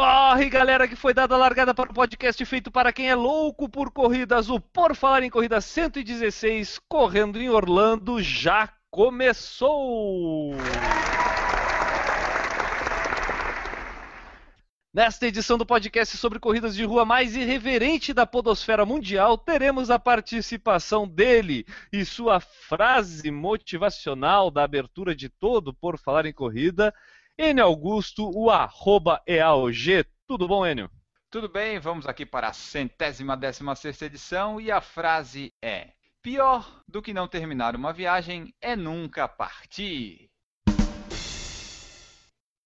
Corre, galera, que foi dada a largada para o podcast feito para quem é louco por corridas. O Por Falar em Corrida 116, correndo em Orlando, já começou! Nesta edição do podcast sobre corridas de rua mais irreverente da podosfera mundial, teremos a participação dele e sua frase motivacional da abertura de todo Por Falar em Corrida, Enio Augusto, o arroba EAOG. Tudo bom, Enio? Tudo bem, vamos aqui para a centésima décima sexta edição e a frase é Pior do que não terminar uma viagem é nunca partir.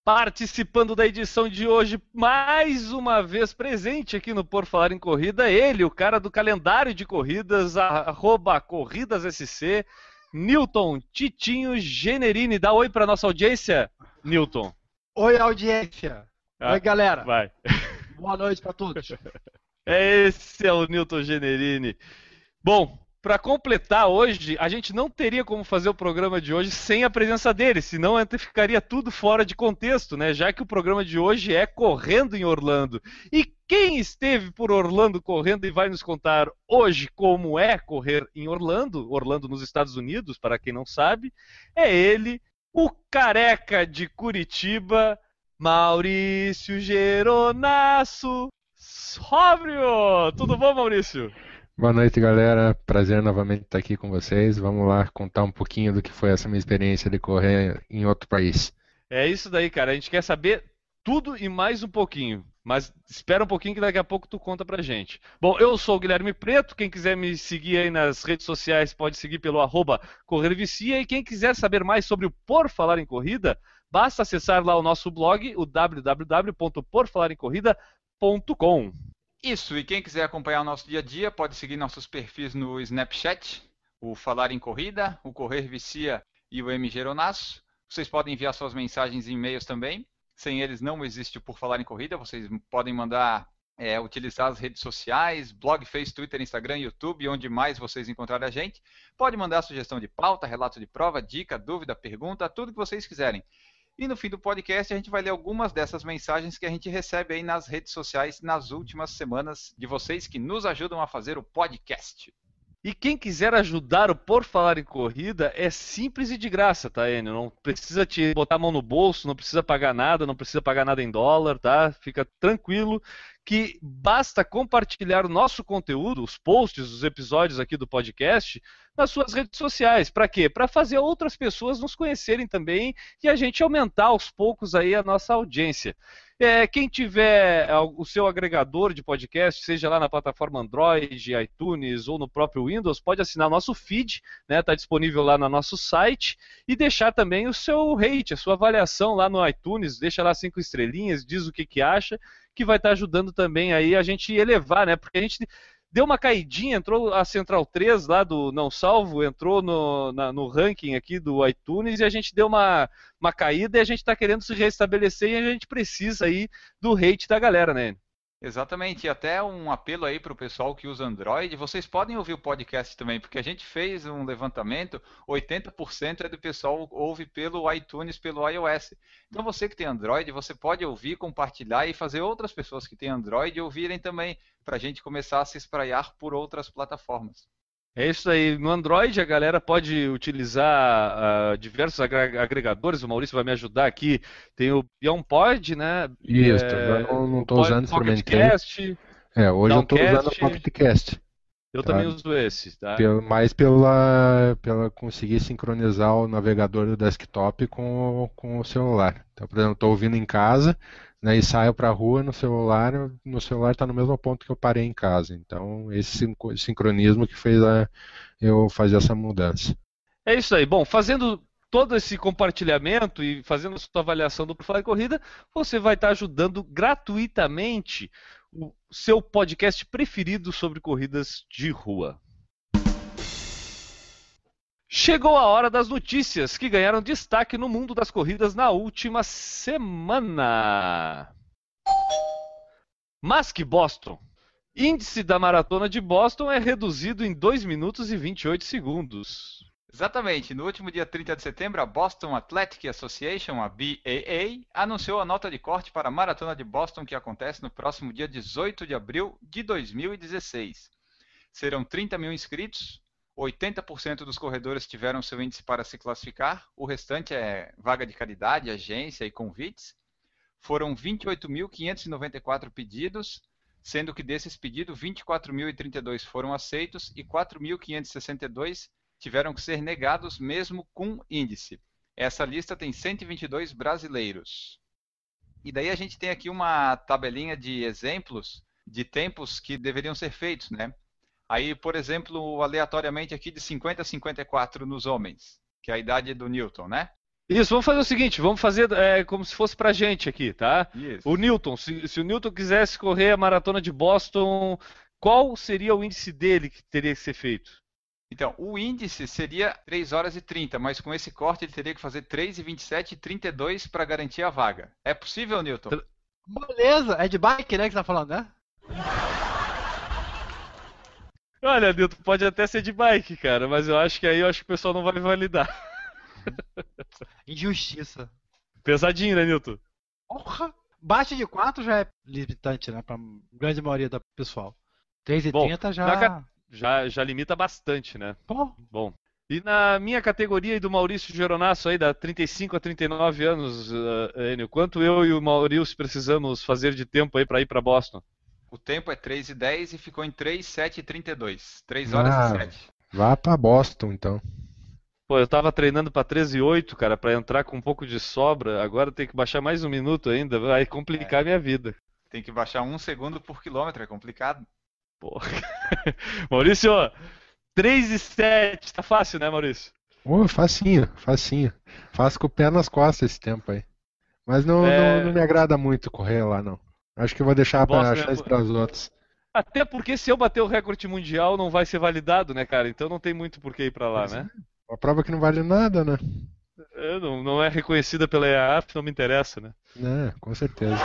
Participando da edição de hoje, mais uma vez presente aqui no Por Falar em Corrida, ele, o cara do calendário de corridas, arroba CorridasSC, Newton Titinho Generini. Dá oi para nossa audiência, Newton. Oi, audiência. Ah, Oi, galera. Vai. Boa noite para todos. Esse é o Newton Generini. Bom, para completar hoje, a gente não teria como fazer o programa de hoje sem a presença dele, senão ficaria tudo fora de contexto, né? Já que o programa de hoje é correndo em Orlando. E quem esteve por Orlando correndo e vai nos contar hoje como é correr em Orlando, Orlando nos Estados Unidos, para quem não sabe, é ele, o careca de Curitiba, Maurício Geronasso Sóbrio! Tudo bom, Maurício? Boa noite, galera. Prazer novamente estar aqui com vocês. Vamos lá contar um pouquinho do que foi essa minha experiência de correr em outro país. É isso daí, cara. A gente quer saber tudo e mais um pouquinho. Mas espera um pouquinho que daqui a pouco tu conta pra gente. Bom, eu sou o Guilherme Preto. Quem quiser me seguir aí nas redes sociais pode seguir pelo arroba Corrervicia. E quem quiser saber mais sobre o Por Falar em Corrida, basta acessar lá o nosso blog, o www.porfalaremcorrida.com. Isso, e quem quiser acompanhar o nosso dia a dia pode seguir nossos perfis no Snapchat, o Falar em Corrida, o Correr Vicia e o M Geronasso. Vocês podem enviar suas mensagens e e-mails também. Sem eles não existe o Por Falar em Corrida. Vocês podem mandar, é, utilizar as redes sociais, blog, Face, Twitter, Instagram, YouTube, onde mais vocês encontrarem a gente. Pode mandar sugestão de pauta, relato de prova, dica, dúvida, pergunta, tudo que vocês quiserem. E no fim do podcast a gente vai ler algumas dessas mensagens que a gente recebe aí nas redes sociais nas últimas semanas de vocês que nos ajudam a fazer o podcast. E quem quiser ajudar o Por Falar em Corrida é simples e de graça, tá, Enio? Não precisa te botar a mão no bolso, não precisa pagar nada, não precisa pagar nada em dólar, tá? Fica tranquilo que basta compartilhar o nosso conteúdo, os posts, os episódios aqui do podcast, nas suas redes sociais. Para quê? Para fazer outras pessoas nos conhecerem também e a gente aumentar aos poucos aí a nossa audiência. É, quem tiver o seu agregador de podcast, seja lá na plataforma Android, iTunes ou no próprio Windows, pode assinar nosso feed, está né, tá disponível lá no nosso site, e deixar também o seu rate, a sua avaliação lá no iTunes, deixa lá cinco estrelinhas, diz o que, que acha, que vai estar tá ajudando também aí a gente elevar, né? Porque a gente deu uma caidinha, entrou a Central 3 lá do Não Salvo, entrou no, na, no ranking aqui do iTunes e a gente deu uma, uma caída e a gente está querendo se restabelecer e a gente precisa aí do hate da galera, né? Exatamente, e até um apelo aí para o pessoal que usa Android, vocês podem ouvir o podcast também, porque a gente fez um levantamento, 80% é do pessoal ouve pelo iTunes, pelo iOS. Então você que tem Android, você pode ouvir, compartilhar e fazer outras pessoas que têm Android ouvirem também, para a gente começar a se espraiar por outras plataformas. É isso aí. No Android a galera pode utilizar uh, diversos agregadores. O Maurício vai me ajudar aqui. Tem o BeyondPod, né? Isso, é, eu não estou usando, experimentei. Podcast, é, hoje Downcast, eu estou usando o PocketCast. Eu tá? também uso esse, tá? Mais pela, pela conseguir sincronizar o navegador do desktop com, com o celular. Então, por exemplo, estou ouvindo em casa, né, e saio para a rua no celular, no celular está no mesmo ponto que eu parei em casa. Então, esse sincronismo que fez a, eu fazer essa mudança. É isso aí. Bom, fazendo todo esse compartilhamento e fazendo a sua avaliação do Profile Corrida, você vai estar ajudando gratuitamente o seu podcast preferido sobre corridas de rua. Chegou a hora das notícias que ganharam destaque no mundo das corridas na última semana. Mas que Boston! Índice da maratona de Boston é reduzido em 2 minutos e 28 segundos. Exatamente. No último dia 30 de setembro, a Boston Athletic Association, a BAA, anunciou a nota de corte para a Maratona de Boston que acontece no próximo dia 18 de abril de 2016. Serão 30 mil inscritos, 80% dos corredores tiveram seu índice para se classificar, o restante é vaga de caridade, agência e convites. Foram 28.594 pedidos, sendo que desses pedidos, 24.032 foram aceitos e 4.562 tiveram que ser negados mesmo com índice. Essa lista tem 122 brasileiros. E daí a gente tem aqui uma tabelinha de exemplos de tempos que deveriam ser feitos, né? Aí, por exemplo, aleatoriamente aqui de 50 a 54 nos homens, que é a idade do Newton, né? Isso, vamos fazer o seguinte, vamos fazer é, como se fosse pra gente aqui, tá? Isso. O Newton, se, se o Newton quisesse correr a maratona de Boston, qual seria o índice dele que teria que ser feito? Então, o índice seria 3 horas e 30, mas com esse corte ele teria que fazer 3 e 27 e 32 para garantir a vaga. É possível, Newton? Beleza, é de bike, né, que você tá falando, né? Olha, Newton, pode até ser de bike, cara, mas eu acho que aí eu acho que o pessoal não vai validar. Injustiça. Pesadinho, né, Newton? Porra! Bate de 4 já é limitante, né, pra grande maioria do pessoal. 3 e Bom, 30 já... na Já, já limita bastante, né? Pô, Bom. E na minha categoria e do Maurício Geronasso aí, da 35 a 39 anos, uh, Enio, quanto eu e o Maurício precisamos fazer de tempo aí para ir para Boston? O tempo é 3 e 10 e ficou em 3, 7 e 32. 3 horas Ah. e 7. Vá pra Boston, então. Pô, eu tava treinando para 13 e 8, cara, para entrar com um pouco de sobra, agora tem que baixar mais um minuto ainda, vai complicar a minha vida. Tem que baixar um segundo por quilômetro, é complicado. Porra. Maurício, 3 e 7, tá fácil, né, Maurício? Ô, facinho, facinho. Faço com o pé nas costas esse tempo aí. Mas não, É. não, não me agrada muito correr lá, não. Acho que eu vou deixar para é chance bo- para os outros. Até porque se eu bater o recorde mundial não vai ser validado, né, cara? Então não tem muito por que ir pra lá, Pois né? Uma prova que não vale nada, né? É, não, não é reconhecida pela EAF, não me interessa, né? É, com certeza.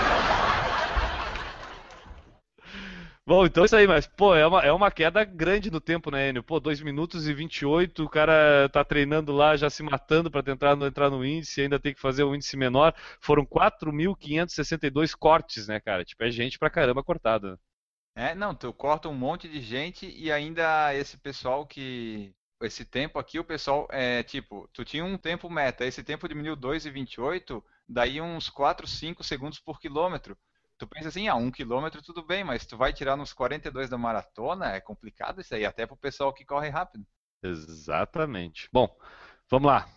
Bom, então é isso aí, mas, pô, é uma, é uma queda grande no tempo, né, Enio? Pô, 2 minutos e 28, o cara tá treinando lá, já se matando pra tentar entrar no índice, ainda tem que fazer um índice menor. Foram 4.562 cortes, né, cara? Tipo, é gente pra caramba cortada. É, não, tu corta um monte de gente e ainda esse pessoal que. Esse tempo aqui, o pessoal é tipo, tu tinha um tempo meta, esse tempo diminuiu 2,28, daí uns 4, 5 segundos por quilômetro. Tu pensa assim, ah, um quilômetro tudo bem, mas tu vai tirar nos 42 da maratona, é complicado isso aí, até pro pessoal que corre rápido. Exatamente. Bom, vamos lá.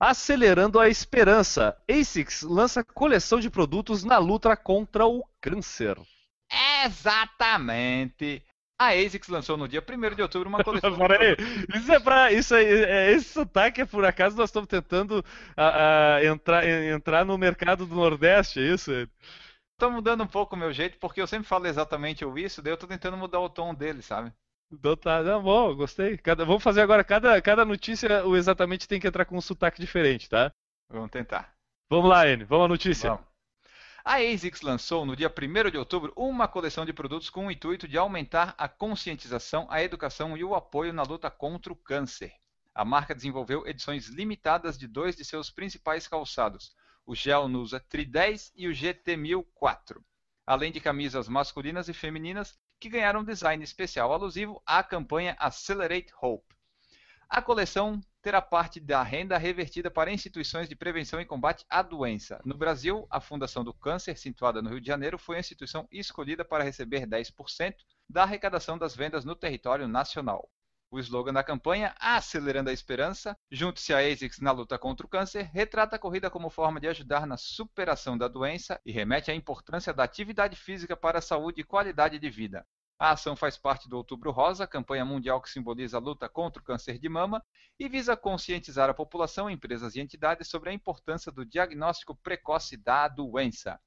Acelerando a esperança, ASICS lança coleção de produtos na luta contra o câncer. Exatamente! A ASICS lançou no dia 1 de outubro uma coleção Peraí, isso é pra. Isso é, esse sotaque é por acaso nós estamos tentando a- a, entrar, entrar no mercado do Nordeste, é isso? Tô mudando um pouco o meu jeito, porque eu sempre falo exatamente o isso, daí eu tô tentando mudar o tom dele, sabe? Então tá, não, bom, gostei. Cada- vamos fazer agora, cada, cada notícia, o exatamente tem que entrar com um sotaque diferente, tá? Vamos tentar. Vamos lá, N, vamos à notícia. Vamos. A ASICS lançou no dia 1 de outubro uma coleção de produtos com o intuito de aumentar a conscientização, a educação e o apoio na luta contra o câncer. A marca desenvolveu edições limitadas de dois de seus principais calçados, o Gel Nusa Tri 10 e o GT1004, além de camisas masculinas e femininas que ganharam um design especial alusivo à campanha Accelerate Hope. A coleção terá parte da renda revertida para instituições de prevenção e combate à doença. No Brasil, a Fundação do Câncer, situada no Rio de Janeiro, foi a instituição escolhida para receber 10% da arrecadação das vendas no território nacional. O slogan da campanha, Acelerando a Esperança, junte-se à ASICS na luta contra o câncer, retrata a corrida como forma de ajudar na superação da doença e remete à importância da atividade física para a saúde e qualidade de vida. A ação faz parte do Outubro Rosa, campanha mundial que simboliza a luta contra o câncer de mama e visa conscientizar a população, empresas e entidades sobre a importância do diagnóstico precoce da doença.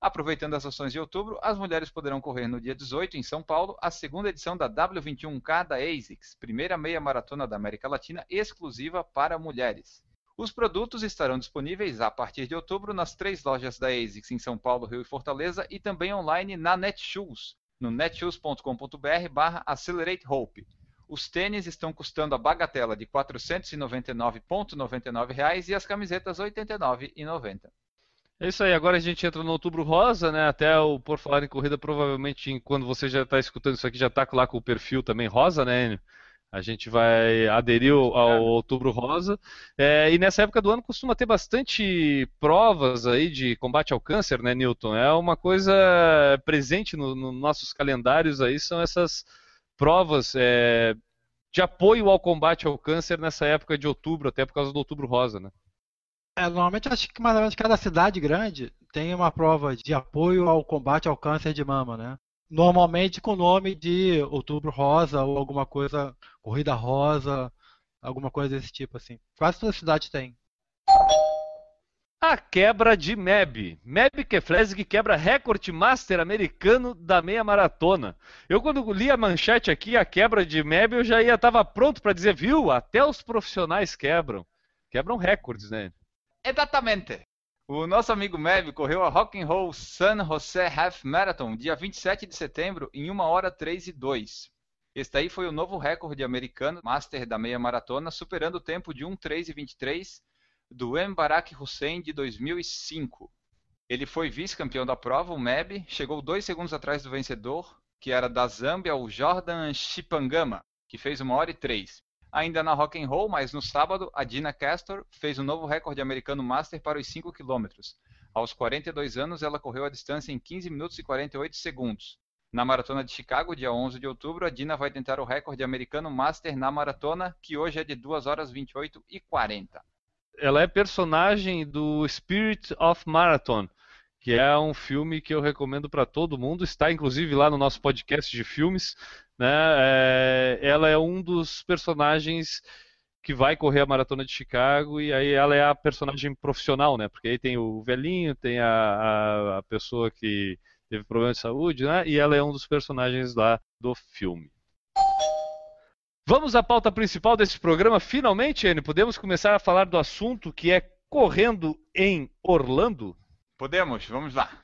Aproveitando as ações de outubro, as mulheres poderão correr no dia 18 em São Paulo a segunda edição da W21K da ASICS, primeira meia maratona da América Latina exclusiva para mulheres. Os produtos estarão disponíveis a partir de outubro nas três lojas da ASICS em São Paulo, Rio e Fortaleza e também online na Netshoes, no netshoes.com.br barra Accelerate Hope. Os tênis estão custando a bagatela de R$ 499,99 e as camisetas R$ 89,90. É isso aí, agora a gente entra no outubro rosa, né? Até o Por Falar em Corrida, provavelmente quando você já está escutando isso aqui, já está lá com o perfil também rosa, né, Enio? A gente vai aderir ao Outubro Rosa. É, e nessa época do ano costuma ter bastante provas aí de combate ao câncer, né, Newton? É uma coisa presente nos no nossos calendários aí, são essas provas é, de apoio ao combate ao câncer nessa época de outubro, até por causa do Outubro Rosa, né? É, normalmente acho que mais ou menos cada cidade grande tem uma prova de apoio ao combate ao câncer de mama, né? Normalmente com o nome de Outubro Rosa ou alguma coisa, Corrida Rosa, alguma coisa desse tipo assim. Quase toda cidade tem. A quebra de Meb. Meb Keflezig quebra recorde master americano da meia maratona. Eu quando li a manchete aqui, a quebra de Meb, eu já ia estava pronto para dizer, viu? Até os profissionais quebram. Quebram recordes, né? Exatamente. O nosso amigo Mev correu a Rock and Roll San José Half Marathon dia 27 de setembro em 1 hora 3 e 2. Este aí foi o novo recorde americano master da meia maratona, superando o tempo de 1:3 e 23 do M. Barack Hussein de 2005. Ele foi vice-campeão da prova, o Meb, chegou dois segundos atrás do vencedor, que era da Zâmbia, o Jordan Chipangama, que fez 1 hora e 3. Ainda na Rock and Roll, mas no sábado, a Dina Castor fez um novo recorde americano master para os 5 km. Aos 42 anos, ela correu a distância em 15 minutos e 48 segundos. Na maratona de Chicago, dia 11 de outubro, a Dina vai tentar o recorde americano master na maratona, que hoje é de 2 horas 28 e 40. Ela é personagem do Spirit of Marathon, que é um filme que eu recomendo para todo mundo. Está inclusive lá no nosso podcast de filmes né? É, ela é um dos personagens que vai correr a maratona de Chicago e aí ela é a personagem profissional, né? Porque aí tem o velhinho, tem a, a, a pessoa que teve problema de saúde, né? E ela é um dos personagens lá do filme. Vamos à pauta principal desse programa. Finalmente, Anne, podemos começar a falar do assunto que é correndo em Orlando? Podemos, vamos lá.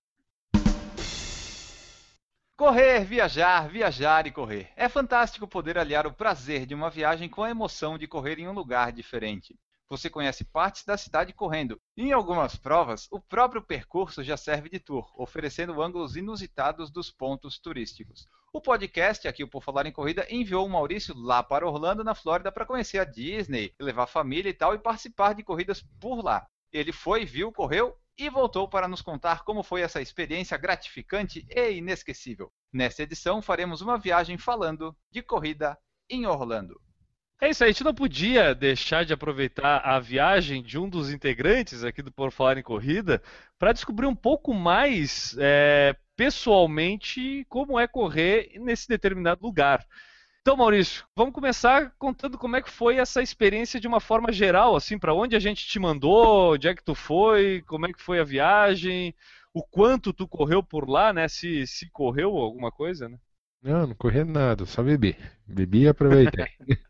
Correr, viajar, viajar e correr. É fantástico poder aliar o prazer de uma viagem com a emoção de correr em um lugar diferente. Você conhece partes da cidade correndo. Em algumas provas, o próprio percurso já serve de tour, oferecendo ângulos inusitados dos pontos turísticos. O podcast, aqui o Por Falar em Corrida, enviou o Maurício lá para Orlando, na Flórida, para conhecer a Disney, levar a família e tal, e participar de corridas por lá. Ele foi, viu, correu e voltou para nos contar como foi essa experiência gratificante e inesquecível. Nesta edição, faremos uma viagem falando de corrida em Orlando. É isso aí, a gente não podia deixar de aproveitar a viagem de um dos integrantes aqui do Por Falar em Corrida para descobrir um pouco mais é, pessoalmente como é correr nesse determinado lugar. Então, Maurício, vamos começar contando como é que foi essa experiência de uma forma geral, assim, para onde a gente te mandou, onde é que tu foi, como é que foi a viagem, o quanto tu correu por lá, né? Se, se correu alguma coisa, né? Não, não corri nada, só bebi. Bebi e aproveitei.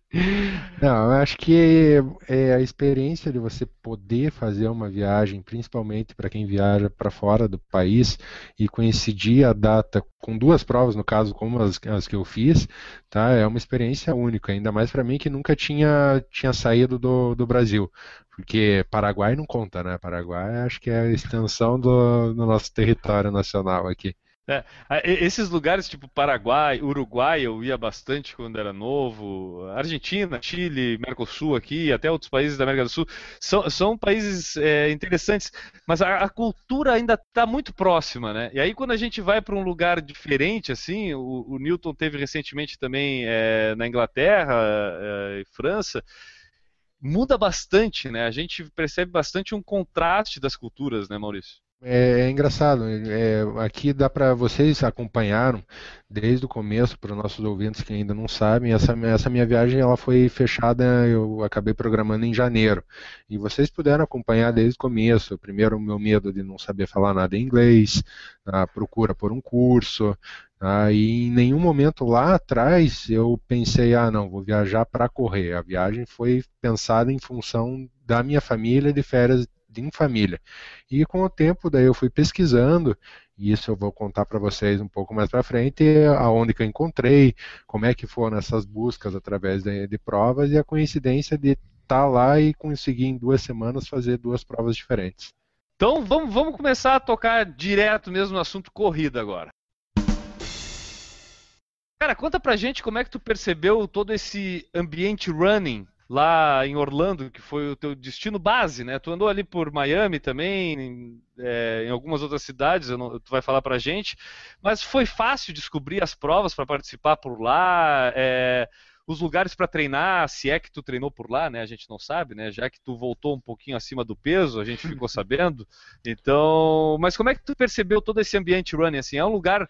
Não, eu acho que é a experiência de você poder fazer uma viagem, principalmente para quem viaja para fora do país e coincidir a data com duas provas, no caso, como as, as que eu fiz, tá? É uma experiência única, ainda mais para mim que nunca tinha, tinha saído do, do Brasil. Porque Paraguai não conta, né? Paraguai acho que é a extensão do, do nosso território nacional aqui. É, esses lugares tipo Paraguai, Uruguai, eu ia bastante quando era novo, Argentina, Chile, Mercosul aqui, até outros países da América do Sul, são, são países é, interessantes, mas a, a cultura ainda está muito próxima, né? E aí quando a gente vai para um lugar diferente, assim, o, o Newton teve recentemente também é, na Inglaterra é, e França, muda bastante, né? A gente percebe bastante um contraste das culturas, né, Maurício? É, é engraçado. É, aqui dá para vocês acompanharam desde o começo para os nossos ouvintes que ainda não sabem. Essa, essa minha viagem ela foi fechada. Eu acabei programando em janeiro e vocês puderam acompanhar desde o começo. Primeiro o meu medo de não saber falar nada em inglês, a procura por um curso. Ah, e em nenhum momento lá atrás eu pensei, ah, não, vou viajar para correr. A viagem foi pensada em função da minha família de férias em família. E com o tempo, daí eu fui pesquisando, e isso eu vou contar para vocês um pouco mais para frente, aonde que eu encontrei, como é que foram essas buscas através de, de provas e a coincidência de estar tá lá e conseguir em duas semanas fazer duas provas diferentes. Então vamos, vamos começar a tocar direto mesmo no assunto corrida agora. Cara, conta pra gente como é que tu percebeu todo esse ambiente running lá em Orlando, que foi o teu destino base, né? Tu andou ali por Miami também, em, é, em algumas outras cidades, não, tu vai falar pra gente, mas foi fácil descobrir as provas para participar por lá, é, os lugares para treinar, se é que tu treinou por lá, né? A gente não sabe, né? Já que tu voltou um pouquinho acima do peso, a gente ficou sabendo. Então, mas como é que tu percebeu todo esse ambiente running assim? É um lugar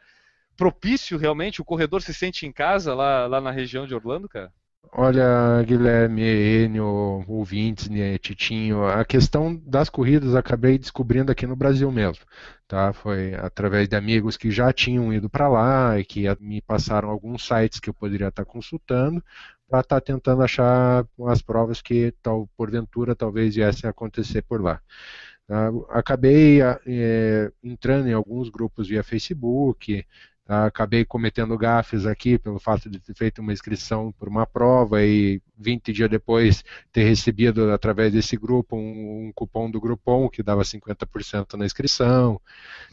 propício realmente? O corredor se sente em casa lá, lá na região de Orlando, cara? Olha, Guilherme, Enio, ouvintes, né, Titinho, a questão das corridas acabei descobrindo aqui no Brasil mesmo, tá? Foi através de amigos que já tinham ido para lá e que me passaram alguns sites que eu poderia estar consultando para estar tentando achar as provas que, tal, porventura, talvez viessem a acontecer por lá. Tá? Acabei é, entrando em alguns grupos via Facebook, acabei cometendo gafes aqui pelo fato de ter feito uma inscrição por uma prova e 20 dias depois ter recebido através desse grupo um, um cupom do Groupon que dava 50% na inscrição.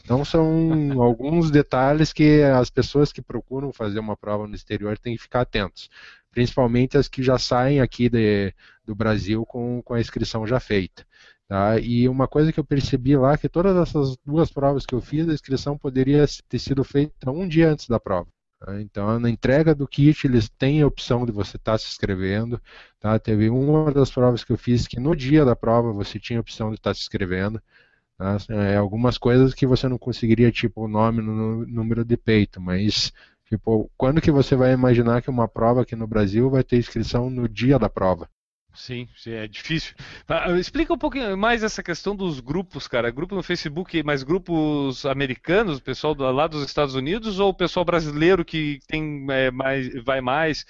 Então são alguns detalhes que as pessoas que procuram fazer uma prova no exterior têm que ficar atentos, principalmente as que já saem aqui de, do Brasil com, com a inscrição já feita. Tá? E uma coisa que eu percebi lá é que todas essas duas provas que eu fiz, a inscrição poderia ter sido feita um dia antes da prova. Tá? Então, na entrega do kit, eles têm a opção de você estar tá se inscrevendo. Tá? Teve uma das provas que eu fiz que no dia da prova você tinha a opção de estar tá se inscrevendo. Tá? É, algumas coisas que você não conseguiria, tipo o nome no número de peito, mas tipo, quando que você vai imaginar que uma prova aqui no Brasil vai ter inscrição no dia da prova? Sim, é difícil. Ah, explica um pouquinho mais essa questão dos grupos, cara. Grupo no Facebook, mas grupos americanos, pessoal lá dos Estados Unidos ou o pessoal brasileiro que tem é, mais, vai mais?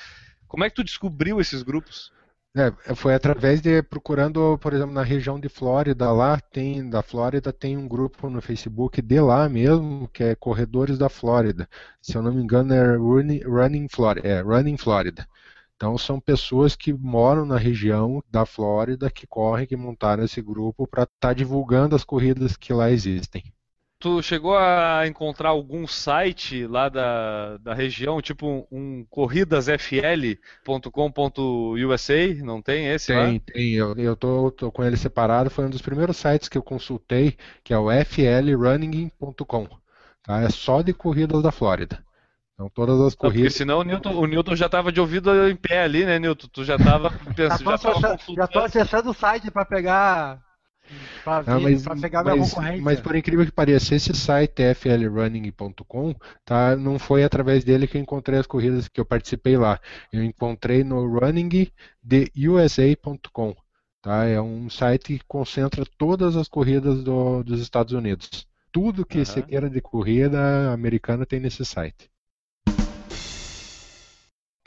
Como é que tu descobriu esses grupos? É, foi através de procurando, por exemplo, na região de Flórida, lá tem, da Flórida tem um grupo no Facebook de lá mesmo, que é Corredores da Flórida. Se eu não me engano é Running, Running Florida. É, Running Florida. Então são pessoas que moram na região da Flórida que correm, que montaram esse grupo para estar tá divulgando as corridas que lá existem. Tu chegou a encontrar algum site lá da, da região, tipo um, corridasfl.com.usa? Não tem esse tem, lá? Tem, tem. Eu, eu tô, tô, com ele separado. Foi um dos primeiros sites que eu consultei, que é o flrunning.com. Tá? É só de corridas da Flórida. Então todas as corridas. Porque senão o Newton, o Newton já estava de ouvido em pé ali, né, Newton? Tu já estava pensando. já estou acessando o site para pegar. Para ah, mas, pegar minha mas, concorrência. Mas por incrível que pareça, esse site flrunning.com tá, não foi através dele que eu encontrei as corridas que eu participei lá. Eu encontrei no runningtheusa.com. Tá? É um site que concentra todas as corridas do, dos Estados Unidos. Tudo que uhum. você queira de corrida americana tem nesse site.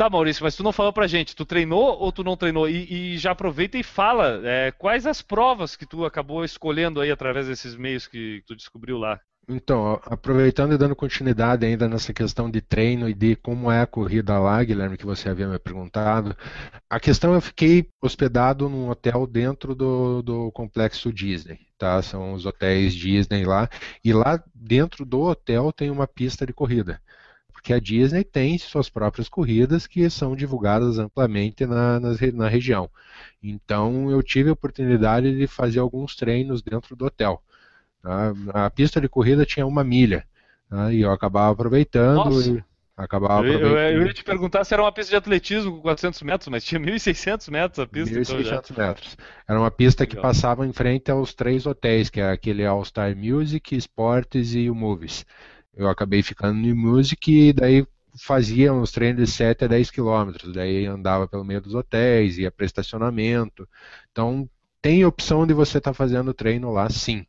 Tá, Maurício, mas tu não falou pra gente, tu treinou ou tu não treinou? E, e já aproveita e fala, é, quais as provas que tu acabou escolhendo aí através desses meios que tu descobriu lá? Então, aproveitando e dando continuidade ainda nessa questão de treino e de como é a corrida lá, Guilherme, que você havia me perguntado, a questão eu fiquei hospedado num hotel dentro do, do complexo Disney, tá? São os hotéis Disney lá, e lá dentro do hotel tem uma pista de corrida porque a Disney tem suas próprias corridas que são divulgadas amplamente na, na, na região. Então eu tive a oportunidade de fazer alguns treinos dentro do hotel. Tá? A pista de corrida tinha uma milha tá? e eu acabava aproveitando. E, Acabava Eu, eu- eu ia te perguntar se era uma pista de atletismo com 400 metros, mas tinha 1.600 metros a pista. então já. 1.600 metros. Era uma pista que Legal. passava em frente aos três hotéis, que é aquele All Star Music, Sports e o Movies. Eu acabei ficando no Music e daí fazia uns treinos de 7 a 10 quilômetros. Daí andava pelo meio dos hotéis, ia para estacionamento. Então tem opção de você estar fazendo treino lá sim.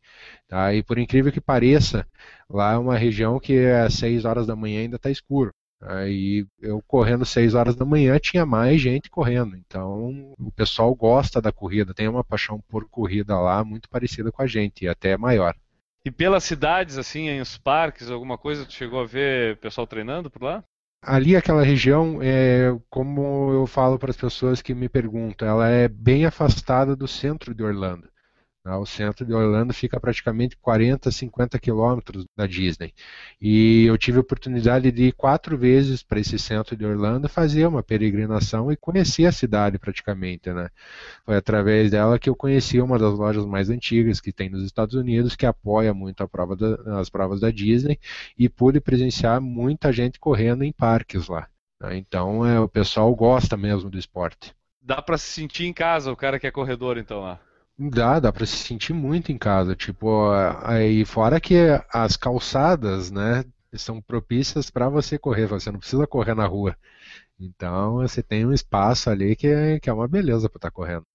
Tá? E por incrível que pareça, lá é uma região que às 6 horas da manhã ainda está escuro. Aí eu correndo 6 horas da manhã tinha mais gente correndo. Então o pessoal gosta da corrida, tem uma paixão por corrida lá muito parecida com a gente, e até maior. E pelas cidades, assim, em os parques, alguma coisa, tu chegou a ver pessoal treinando por lá? Ali aquela região, é, como eu falo para as pessoas que me perguntam, ela é bem afastada do centro de Orlando. Tá? O centro de Orlando fica praticamente 40, 50 quilômetros da Disney. E eu tive a oportunidade de ir quatro vezes para esse centro de Orlando fazer uma peregrinação e conhecer a cidade praticamente, né? Foi através dela que eu conheci uma das lojas mais antigas que tem nos Estados Unidos, que apoia muito prova da- as provas da Disney, e pude presenciar muita gente correndo em parques lá. né? Então é, o pessoal gosta mesmo do esporte. Dá pra se sentir em casa, o cara que é corredor, então, lá. Dá, dá para se sentir muito em casa, tipo, aí fora que as calçadas, né, são propícias para você correr, você não precisa correr na rua. Então você tem um espaço ali que é, que é uma beleza para estar correndo.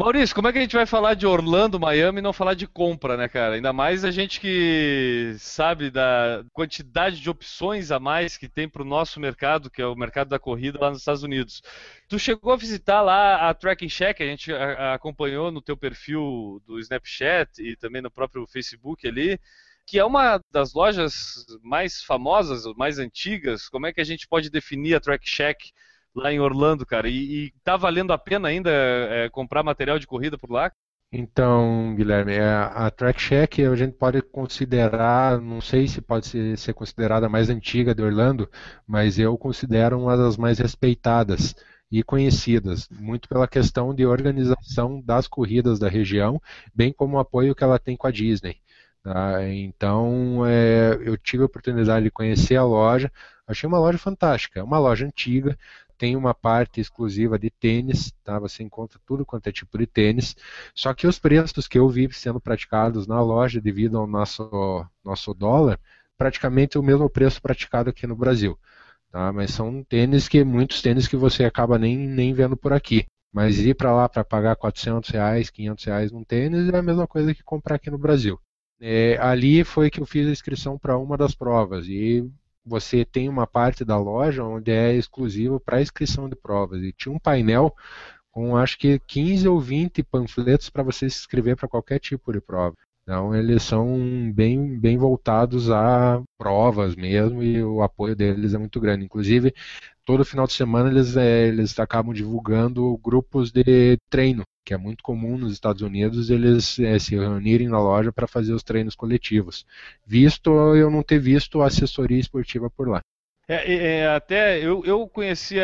Maurício, como é que a gente vai falar de Orlando, Miami e não falar de compra, né, cara? Ainda mais a gente que sabe da quantidade de opções a mais que tem para o nosso mercado, que é o mercado da corrida lá nos Estados Unidos. Tu chegou a visitar lá a Tracking Check, a gente acompanhou no teu perfil do Snapchat e também no próprio Facebook ali, que é uma das lojas mais famosas, mais antigas. Como é que a gente pode definir a Track Check lá em Orlando, cara? E, e tá valendo a pena ainda é, comprar material de corrida por lá? Então, Guilherme, é, a Track Check a gente pode considerar, não sei se pode ser, ser considerada a mais antiga de Orlando, mas eu considero uma das mais respeitadas e conhecidas, muito pela questão de organização das corridas da região, bem como o apoio que ela tem com a Disney. tá? Então, é, eu tive a oportunidade de conhecer a loja, achei uma loja fantástica, é uma loja antiga, tem uma parte exclusiva de tênis, tá? Você encontra tudo quanto é tipo de tênis. Só que os preços que eu vi sendo praticados na loja devido ao nosso, nosso dólar, praticamente o mesmo preço praticado aqui no Brasil. Tá? Mas são tênis que, muitos tênis que você acaba nem, nem vendo por aqui. Mas ir para lá para pagar 400 reais, 500 reais num tênis é a mesma coisa que comprar aqui no Brasil. É, ali foi que eu fiz a inscrição para uma das provas e você tem uma parte da loja onde é exclusivo para inscrição de provas. E tinha um painel com acho que 15 ou 20 panfletos para você se inscrever para qualquer tipo de prova. Então eles são bem, bem voltados a provas mesmo e o apoio deles é muito grande. Inclusive, todo final de semana eles, é, eles acabam divulgando grupos de treino, que é muito comum nos Estados Unidos eles é, se reunirem na loja para fazer os treinos coletivos. Visto eu não ter visto assessoria esportiva por lá. É, é, até eu, eu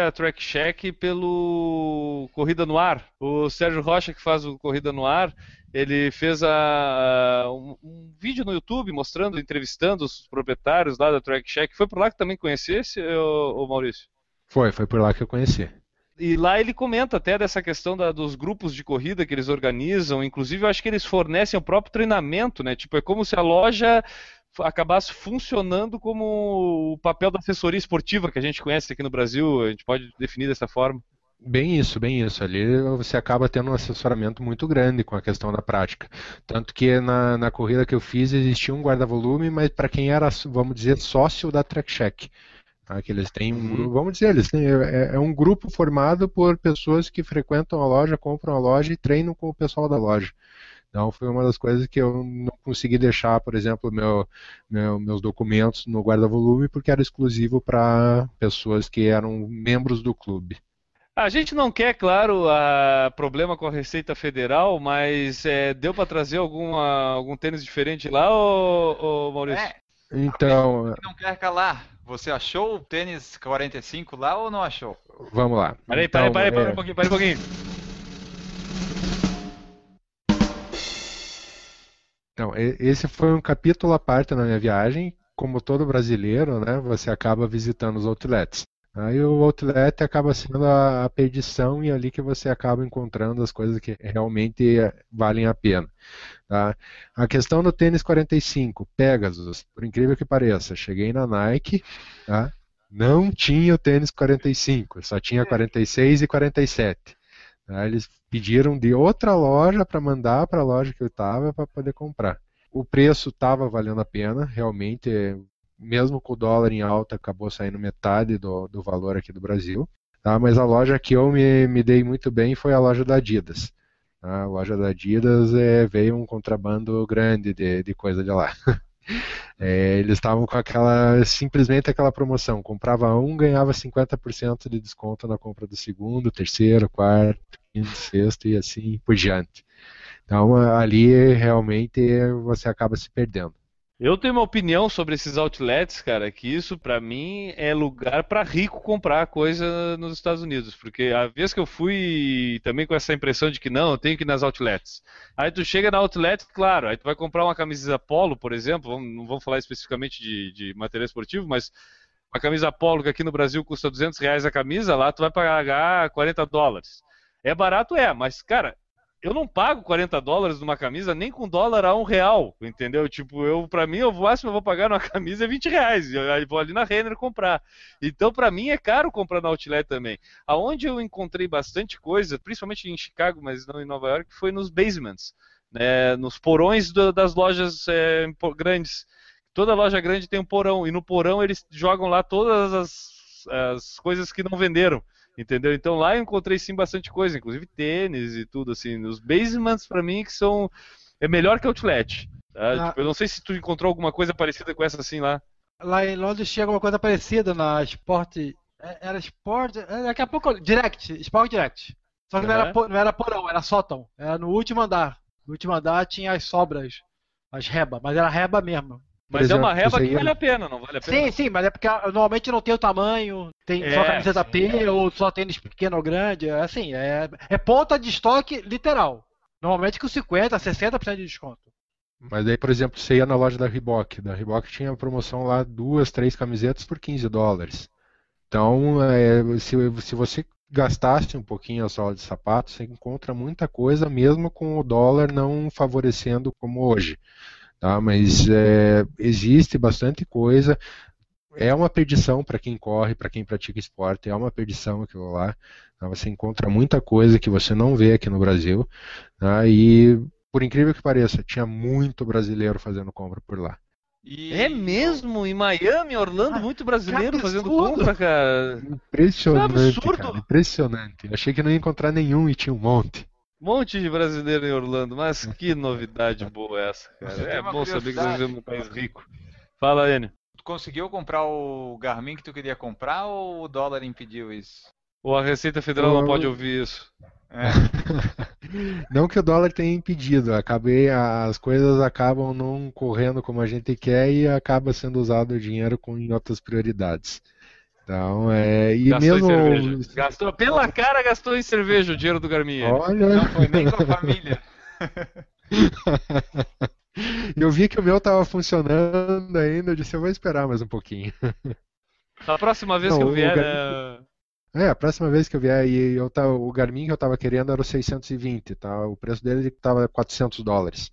a Track Check pelo Corrida no Ar. O Sérgio Rocha, que faz o Corrida no Ar, ele fez a, um, um vídeo no YouTube mostrando, entrevistando os proprietários lá da Track Check. Foi por lá que também conhecesse, ô Maurício? Foi, foi por lá que eu conheci. E lá ele comenta até dessa questão da- dos grupos de corrida que eles organizam. Inclusive, eu acho que eles fornecem o próprio treinamento, né? Tipo, é como se a loja acabasse funcionando como o papel da assessoria esportiva que a gente conhece aqui no Brasil. A gente pode definir dessa forma. Bem isso, bem isso. Ali você acaba tendo um assessoramento muito grande com a questão da prática. Tanto que na, na corrida que eu fiz existia um guarda-volume, mas para quem era, vamos dizer, sócio da Track Check. Tá? Que eles têm um grupo, vamos dizer, eles têm, é, é um grupo formado por pessoas que frequentam a loja, compram a loja e treinam com o pessoal da loja. Então foi uma das coisas que eu não consegui deixar, por exemplo, meu, meu- meus documentos no guarda-volume porque era exclusivo para pessoas que eram membros do clube. A gente não quer, claro, a problema com a Receita Federal, mas é, deu para trazer alguma, algum tênis diferente lá, ô, ô Maurício? É, Então, não quer calar. Você achou o tênis 45 lá ou não achou? vamos lá. Peraí, peraí, Então, peraí, peraí é, um pouquinho, peraí um pouquinho. Então, esse foi um capítulo à parte na minha viagem, como todo brasileiro, né, você acaba visitando os outlets. Aí o outlet acaba sendo a, a perdição e é ali que você acaba encontrando as coisas que realmente valem a pena. Tá? A questão do tênis 45, Pegasus, por incrível que pareça, cheguei na Nike, tá? não tinha o tênis 45, só tinha 46 e 47. Tá? Eles pediram de outra loja para mandar para a loja que eu estava para poder comprar. O preço estava valendo a pena, realmente mesmo com o dólar em alta, acabou saindo metade do, do valor aqui do Brasil. Tá? Mas a loja que eu me, me dei muito bem foi a loja da Adidas. A loja da Adidas é, veio um contrabando grande de, de coisa de lá. É, eles estavam com aquela, simplesmente aquela promoção, comprava um, ganhava 50% de desconto na compra do segundo, terceiro, quarto, quinto, sexto e assim por diante. Então ali realmente você acaba se perdendo. Eu tenho uma opinião sobre esses outlets, cara, que isso para mim é lugar para rico comprar coisa nos Estados Unidos, porque a vez que eu fui também com essa impressão de que não, eu tenho que ir nas outlets. Aí tu chega na outlet, claro, aí tu vai comprar uma camisa polo, por exemplo, não vamos falar especificamente de, de material esportivo, mas uma camisa polo que aqui no Brasil custa 200 reais a camisa, lá tu vai pagar 40 dólares. É barato, é, mas cara, eu não pago 40 dólares numa camisa nem com dólar a um real, entendeu? Tipo, eu, pra mim, o máximo eu vou pagar numa camisa é 20 reais. Eu vou ali na Renner comprar. Então, pra mim, é caro comprar na Outlet também. Aonde eu encontrei bastante coisa, principalmente em Chicago, mas não em Nova York, foi nos basements, né? nos porões do, das lojas é, grandes. Toda loja grande tem um porão, e no porão eles jogam lá todas as, as coisas que não venderam. Entendeu? Então lá eu encontrei sim bastante coisa, inclusive tênis e tudo assim. Os basements para mim que são é melhor que outlet. Tá? Ah. Tipo, eu não sei se tu encontrou alguma coisa parecida com essa assim lá. Lá em Londres tinha alguma coisa parecida na Sport. É, era Sport. É, daqui a pouco. Direct. Sport Direct. Só que uhum. não, era, não era porão, era sótão. Era no último andar. No último andar tinha as sobras, as reba, mas era reba mesmo. Mas exemplo, é uma reba que vale a pena, não vale a pena? Sim, sim, mas é porque normalmente não tem o tamanho, tem é, só camiseta P ou só tênis pequeno ou grande, é assim, é, é ponta de estoque literal. Normalmente com 50, 60% de desconto. Mas aí, por exemplo, você ia na loja da Reebok, da Reebok tinha promoção lá, duas, três camisetas por 15 dólares. Então, é, se, se você gastasse um pouquinho a sola de sapato, você encontra muita coisa, mesmo com o dólar não favorecendo como hoje tá? Mas é, existe bastante coisa. É uma perdição para quem corre, para quem pratica esporte, é uma perdição aquilo lá. Tá? Você encontra muita coisa que você não vê aqui no Brasil. Tá? E, por incrível que pareça, tinha muito brasileiro fazendo compra por lá. E... É mesmo? Em Miami, Orlando, ah, muito brasileiro fazendo compra, cara. Impressionante, é cara. Impressionante. achei que não ia encontrar nenhum e tinha um monte. Monte de brasileiro em Orlando, mas que novidade boa essa, cara. É bom saber que nós vivemos um país rico. Fala, Enio. Tu conseguiu comprar o Garmin que tu queria comprar ou o dólar impediu isso? Ou a Receita Federal não pode ouvir isso? É. não que o dólar tenha impedido, acabei, as coisas acabam não correndo como a gente quer e acaba sendo usado o dinheiro com, em outras prioridades. Então, é. E gastou mesmo. Em cerveja. Gastou, pela cara, gastou em cerveja o dinheiro do Garmin. Olha. Não foi nem com a família. eu vi que o meu tava funcionando ainda, eu disse, eu vou esperar mais um pouquinho. A próxima vez Não, que eu vier. Garmin... É... é, a próxima vez que eu vier, e eu tava, o Garmin que eu tava querendo era o 620, tá? O preço dele tava 400 dólares.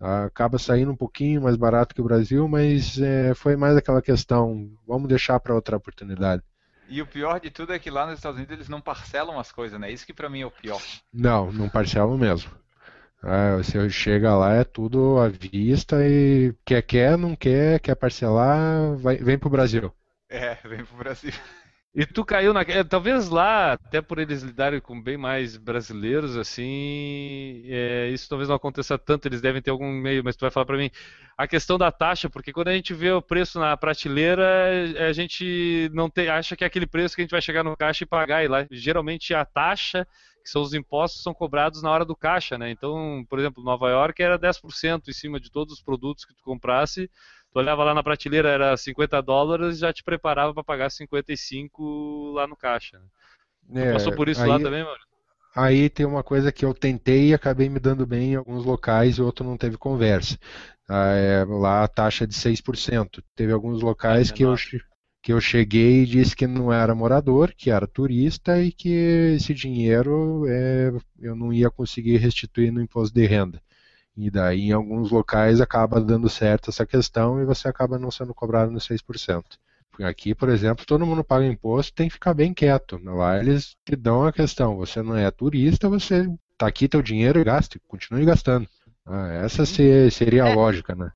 Acaba saindo um pouquinho mais barato que o Brasil, mas é, foi mais aquela questão, vamos deixar para outra oportunidade. E o pior de tudo é que lá nos Estados Unidos eles não parcelam as coisas, né? Isso que para mim é o pior. Não, não parcelam mesmo. É, você chega lá, é tudo à vista e quer, quer, não quer, quer parcelar, vai, vem pro Brasil. É, vem pro Brasil. E tu caiu na. É, talvez lá, até por eles lidarem com bem mais brasileiros, assim, é, isso talvez não aconteça tanto, eles devem ter algum meio, mas tu vai falar para mim a questão da taxa, porque quando a gente vê o preço na prateleira, a gente não tem, acha que é aquele preço que a gente vai chegar no caixa e pagar, e lá geralmente a taxa, que são os impostos, são cobrados na hora do caixa, né? Então, por exemplo, Nova York era 10% em cima de todos os produtos que tu comprasse Tu olhava lá na prateleira, era 50 dólares e já te preparava para pagar 55 lá no caixa. Né? É, passou por isso aí, lá também, mano? aí tem uma coisa que eu tentei e acabei me dando bem em alguns locais e outro não teve conversa. Ah, é, lá a taxa de 6%. Teve alguns locais É que eu, que eu cheguei e disse que não era morador, que era turista e que esse dinheiro é, eu não ia conseguir restituir no imposto de renda. E daí, em alguns locais, acaba dando certo essa questão e você acaba não sendo cobrado nos 6%. Porque Aqui, por exemplo, todo mundo paga imposto, tem que ficar bem quieto. Lá eles te dão a questão, você não é turista, você tá aqui teu dinheiro e gaste, continue gastando. Ah, essa se- seria a lógica, né?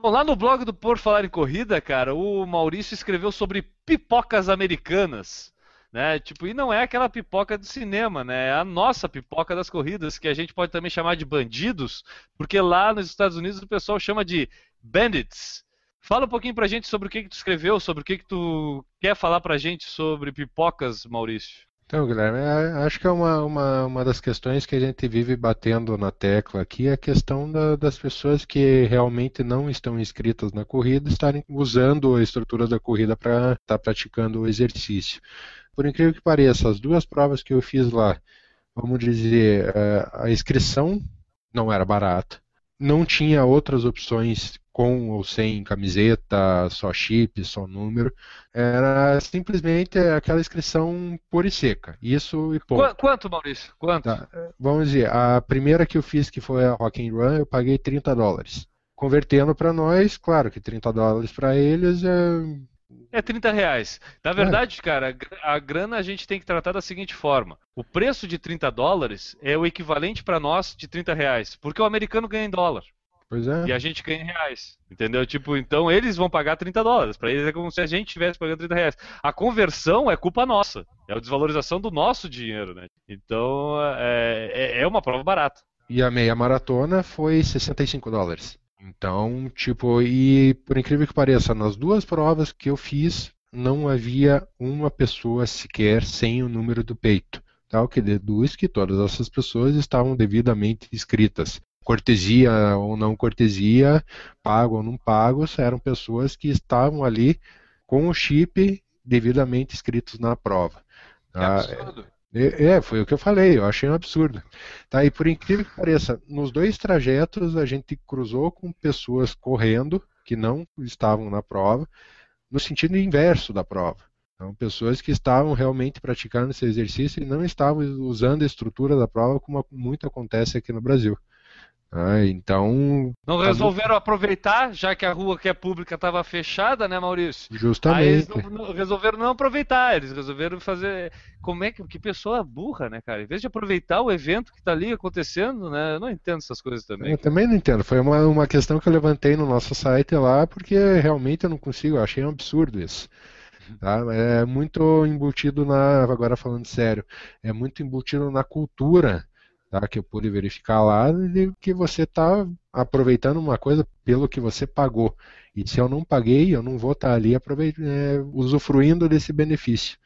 Bom, lá no blog do Por Falar em Corrida, cara, o Maurício escreveu sobre pipocas americanas. Né? Tipo, e não é aquela pipoca do cinema, né? É a nossa pipoca das corridas, que a gente pode também chamar de bandidos, porque lá nos Estados Unidos o pessoal chama de bandits. Fala um pouquinho pra gente sobre o que, que tu escreveu, sobre o que, que tu quer falar pra gente sobre pipocas, Maurício. Então, Guilherme, é- acho que é uma, uma, uma das questões que a gente vive batendo na tecla aqui, é a questão da- das pessoas que realmente não estão inscritas na corrida estarem usando a estrutura da corrida para estar praticando o exercício. Por incrível que pareça, as duas provas que eu fiz lá, vamos dizer, eh, a inscrição não era barata, não tinha outras opções com ou sem camiseta, só chip, só número. Era simplesmente aquela inscrição pura e seca. Isso e. Qua- Quanto, Maurício? Quanto? Tá. Vamos dizer, a primeira que eu fiz, que foi a Rock and Run, eu paguei 30 dólares. Convertendo para nós, claro que 30 dólares para eles é. É 30 reais. Na verdade, cara, a gr- a grana a gente tem que tratar da seguinte forma: o preço de 30 dólares é o equivalente para nós de 30 reais, porque o americano ganha em dólar Pois é. e a gente ganha em reais, entendeu? Tipo, então eles vão pagar 30 dólares. Para eles é como se a gente estivesse pagando 30 reais. A conversão é culpa nossa, é a desvalorização do nosso dinheiro, né? Então é, é- é uma prova barata. E a meia maratona foi 65 dólares. Então, tipo, e por incrível que pareça, nas duas provas que eu fiz, não havia uma pessoa sequer sem o número do peito. O que deduz que todas essas pessoas estavam devidamente inscritas. Cortesia ou não cortesia, pago ou não pago, eram pessoas que estavam ali com o chip devidamente inscritos na prova. Tá? absurdo. É, é, foi o que eu falei, eu achei um absurdo. Tá, e por incrível que pareça, nos dois trajetos a gente cruzou com pessoas correndo que não estavam na prova, no sentido inverso da prova. Então, pessoas que estavam realmente praticando esse exercício e não estavam usando a estrutura da prova como muito acontece aqui no Brasil. Ah, então, Não Tá resolveram aproveitar, já que a rua que é pública estava fechada, né, Maurício? Aí eles justamente. não- não- resolveram não aproveitar, eles resolveram fazer. Como é que. Que pessoa burra, né, cara? Em vez de aproveitar o evento que tá ali acontecendo, né? Eu não entendo essas coisas também. Eu também não entendo. Foi uma, uma questão que eu levantei no nosso site lá, porque realmente eu não consigo, eu achei um absurdo isso. Tá? É muito embutido na, agora falando sério, é muito embutido na cultura, tá? Que eu pude verificar lá, de que você está aproveitando uma coisa pelo que você pagou. E se eu não paguei, eu não vou estar ali aproveit- é, usufruindo desse benefício.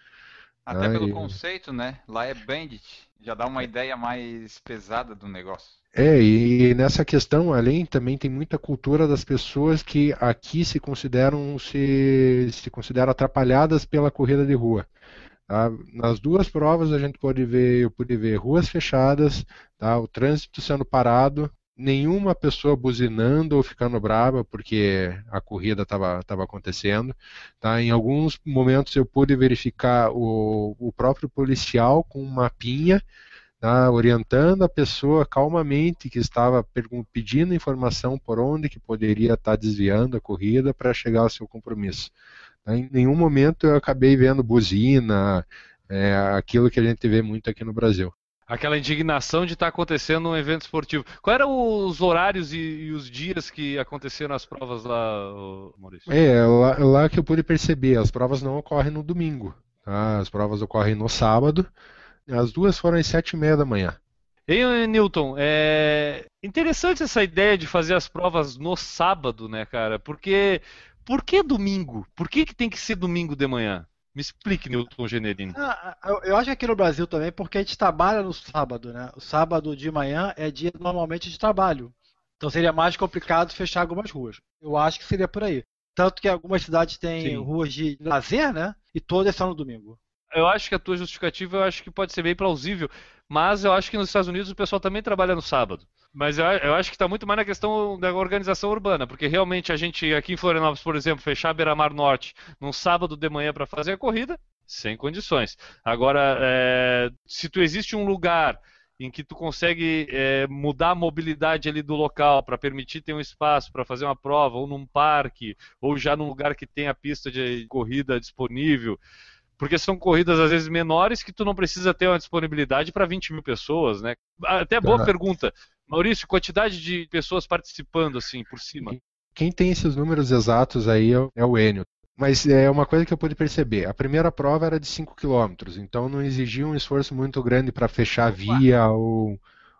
Até Ah, pelo e- conceito, né? Lá é bandit. Já dá uma ideia mais pesada do negócio. É, e nessa questão, além, também tem muita cultura das pessoas que aqui se consideram se, se consideram atrapalhadas pela corrida de rua. Tá? Nas duas provas a gente pode ver, eu pude ver ruas fechadas, tá? O trânsito sendo parado, nenhuma pessoa buzinando ou ficando brava porque a corrida estava acontecendo. Tá? Em alguns momentos eu pude verificar o, o próprio policial com um mapinha tá, orientando a pessoa calmamente que estava pedindo informação por onde que poderia estar desviando a corrida para chegar ao seu compromisso. Tá? Em nenhum momento eu acabei vendo buzina, é, aquilo que a gente vê muito aqui no Brasil. Aquela indignação de estar acontecendo um evento esportivo. Quais eram os horários e, e os dias que aconteceram as provas lá, Maurício? É, lá, lá que eu pude perceber, as provas não ocorrem no domingo, tá? As provas ocorrem no sábado. As duas foram às sete e meia da manhã. Hein, Newton, é interessante essa ideia de fazer as provas no sábado, né, cara? Porque por que domingo? Por que, que tem que ser domingo de manhã? Me explique, Newton Generini. Ah, eu- eu acho que aqui no Brasil também, porque a gente trabalha no sábado, né? O sábado de manhã é dia normalmente de trabalho. Então seria mais complicado fechar algumas ruas. Eu acho que seria por aí. Tanto que algumas cidades têm Sim. ruas de lazer, né? E todas são no domingo. eu acho que a tua justificativa eu acho que pode ser bem plausível, mas eu acho que nos Estados Unidos o pessoal também trabalha no sábado. Mas eu, eu acho que está muito mais na questão da organização urbana, porque realmente a gente aqui em Florianópolis, por exemplo, fechar Beira-Mar Norte num sábado de manhã para fazer a corrida, sem condições. Agora, é, se tu existe um lugar em que tu consegue é, mudar a mobilidade ali do local para permitir ter um espaço para fazer uma prova, ou num parque, ou já num lugar que tem a pista de corrida disponível, porque são corridas às vezes menores que tu não precisa ter uma disponibilidade para 20 mil pessoas, né? Até boa uhum. pergunta. Maurício, quantidade de pessoas participando assim por cima? Quem tem esses números exatos aí é o é Enio. Mas é uma coisa que eu pude perceber. A primeira prova era de 5 km, então não exigia um esforço muito grande para fechar a via ou,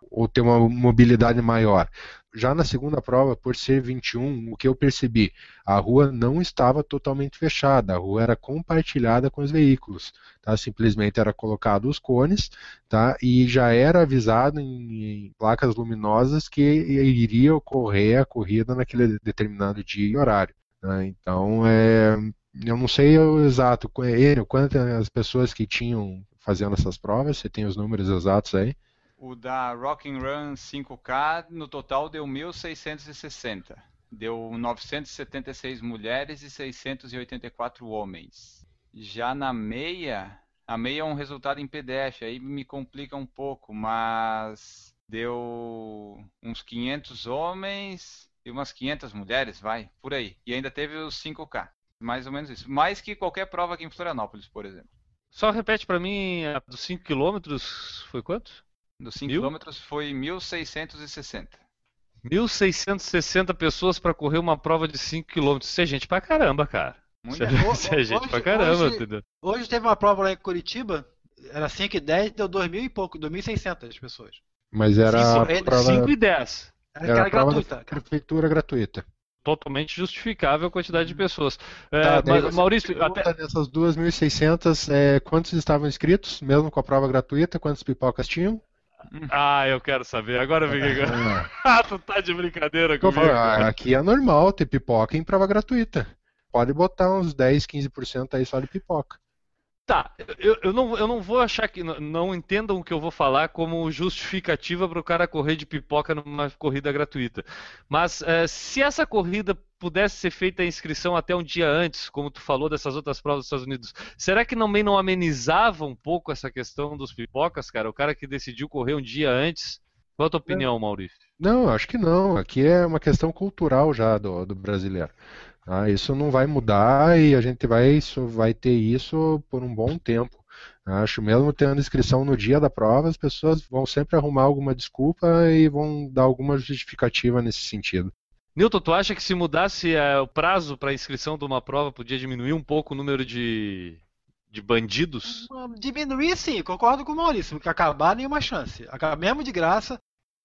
ou ter uma mobilidade maior. Já na segunda prova, por ser 21, o que eu percebi? A rua não estava totalmente fechada, a rua era compartilhada com os veículos. Tá? Simplesmente era colocado os cones tá? e já era avisado em, em placas luminosas que iria ocorrer a corrida naquele determinado dia e horário. Né? Então, é, eu não sei o exato, Enio, quantas pessoas que tinham fazendo essas provas, você tem os números exatos aí? O da Rock and Run 5K, no total deu 1.660. Deu 976 mulheres e 684 homens. Já na meia, a meia é um resultado em PDF, aí me complica um pouco, mas deu uns 500 homens e umas 500 mulheres, vai, por aí. E ainda teve os 5K, mais ou menos isso. Mais que qualquer prova aqui em Florianópolis, por exemplo. Só repete para mim, dos 5 km foi quanto? Dos 5 km foi 1.660. 1.660 pessoas para correr uma prova de 5 km. Isso é gente pra caramba, cara. Muita Isso é gente hoje, pra caramba, hoje, entendeu? Hoje teve uma prova lá em Curitiba, era 5 e 10, deu 2.000 e pouco, 2.600 pessoas. Mas era. 5, prova... 5 e 10. Era, era gratuita. Prefeitura gratuita totalmente justificável a quantidade de pessoas. É, tá, mas, Maurício, até... dessas 2.600, é, quantos estavam inscritos, mesmo com a prova gratuita? Quantas pipocas tinham? Ah, eu quero saber. Agora vem. É. ah, tu tá de brincadeira comigo. Falando, aqui é normal ter pipoca em prova gratuita. Pode botar uns 10, 15% aí só de pipoca. Tá, eu, eu, não, eu não vou achar que. Não, não entendam o que eu vou falar como justificativa para o cara correr de pipoca numa corrida gratuita. Mas é, se essa corrida pudesse ser feita a inscrição até um dia antes, como tu falou dessas outras provas dos Estados Unidos, será que também não amenizava um pouco essa questão dos pipocas, cara? O cara que decidiu correr um dia antes. Qual a tua opinião, Maurício? Não, acho que não. Aqui é uma questão cultural já do, do brasileiro. Ah, isso não vai mudar e a gente vai, isso, vai ter isso por um bom tempo. Acho mesmo tendo inscrição no dia da prova, as pessoas vão sempre arrumar alguma desculpa e vão dar alguma justificativa nesse sentido. Nilton, tu acha que se mudasse é, o prazo para inscrição de uma prova, podia diminuir um pouco o número de, de bandidos? Diminuir sim, concordo com o Maurício, que acabar nenhuma chance. Mesmo de graça.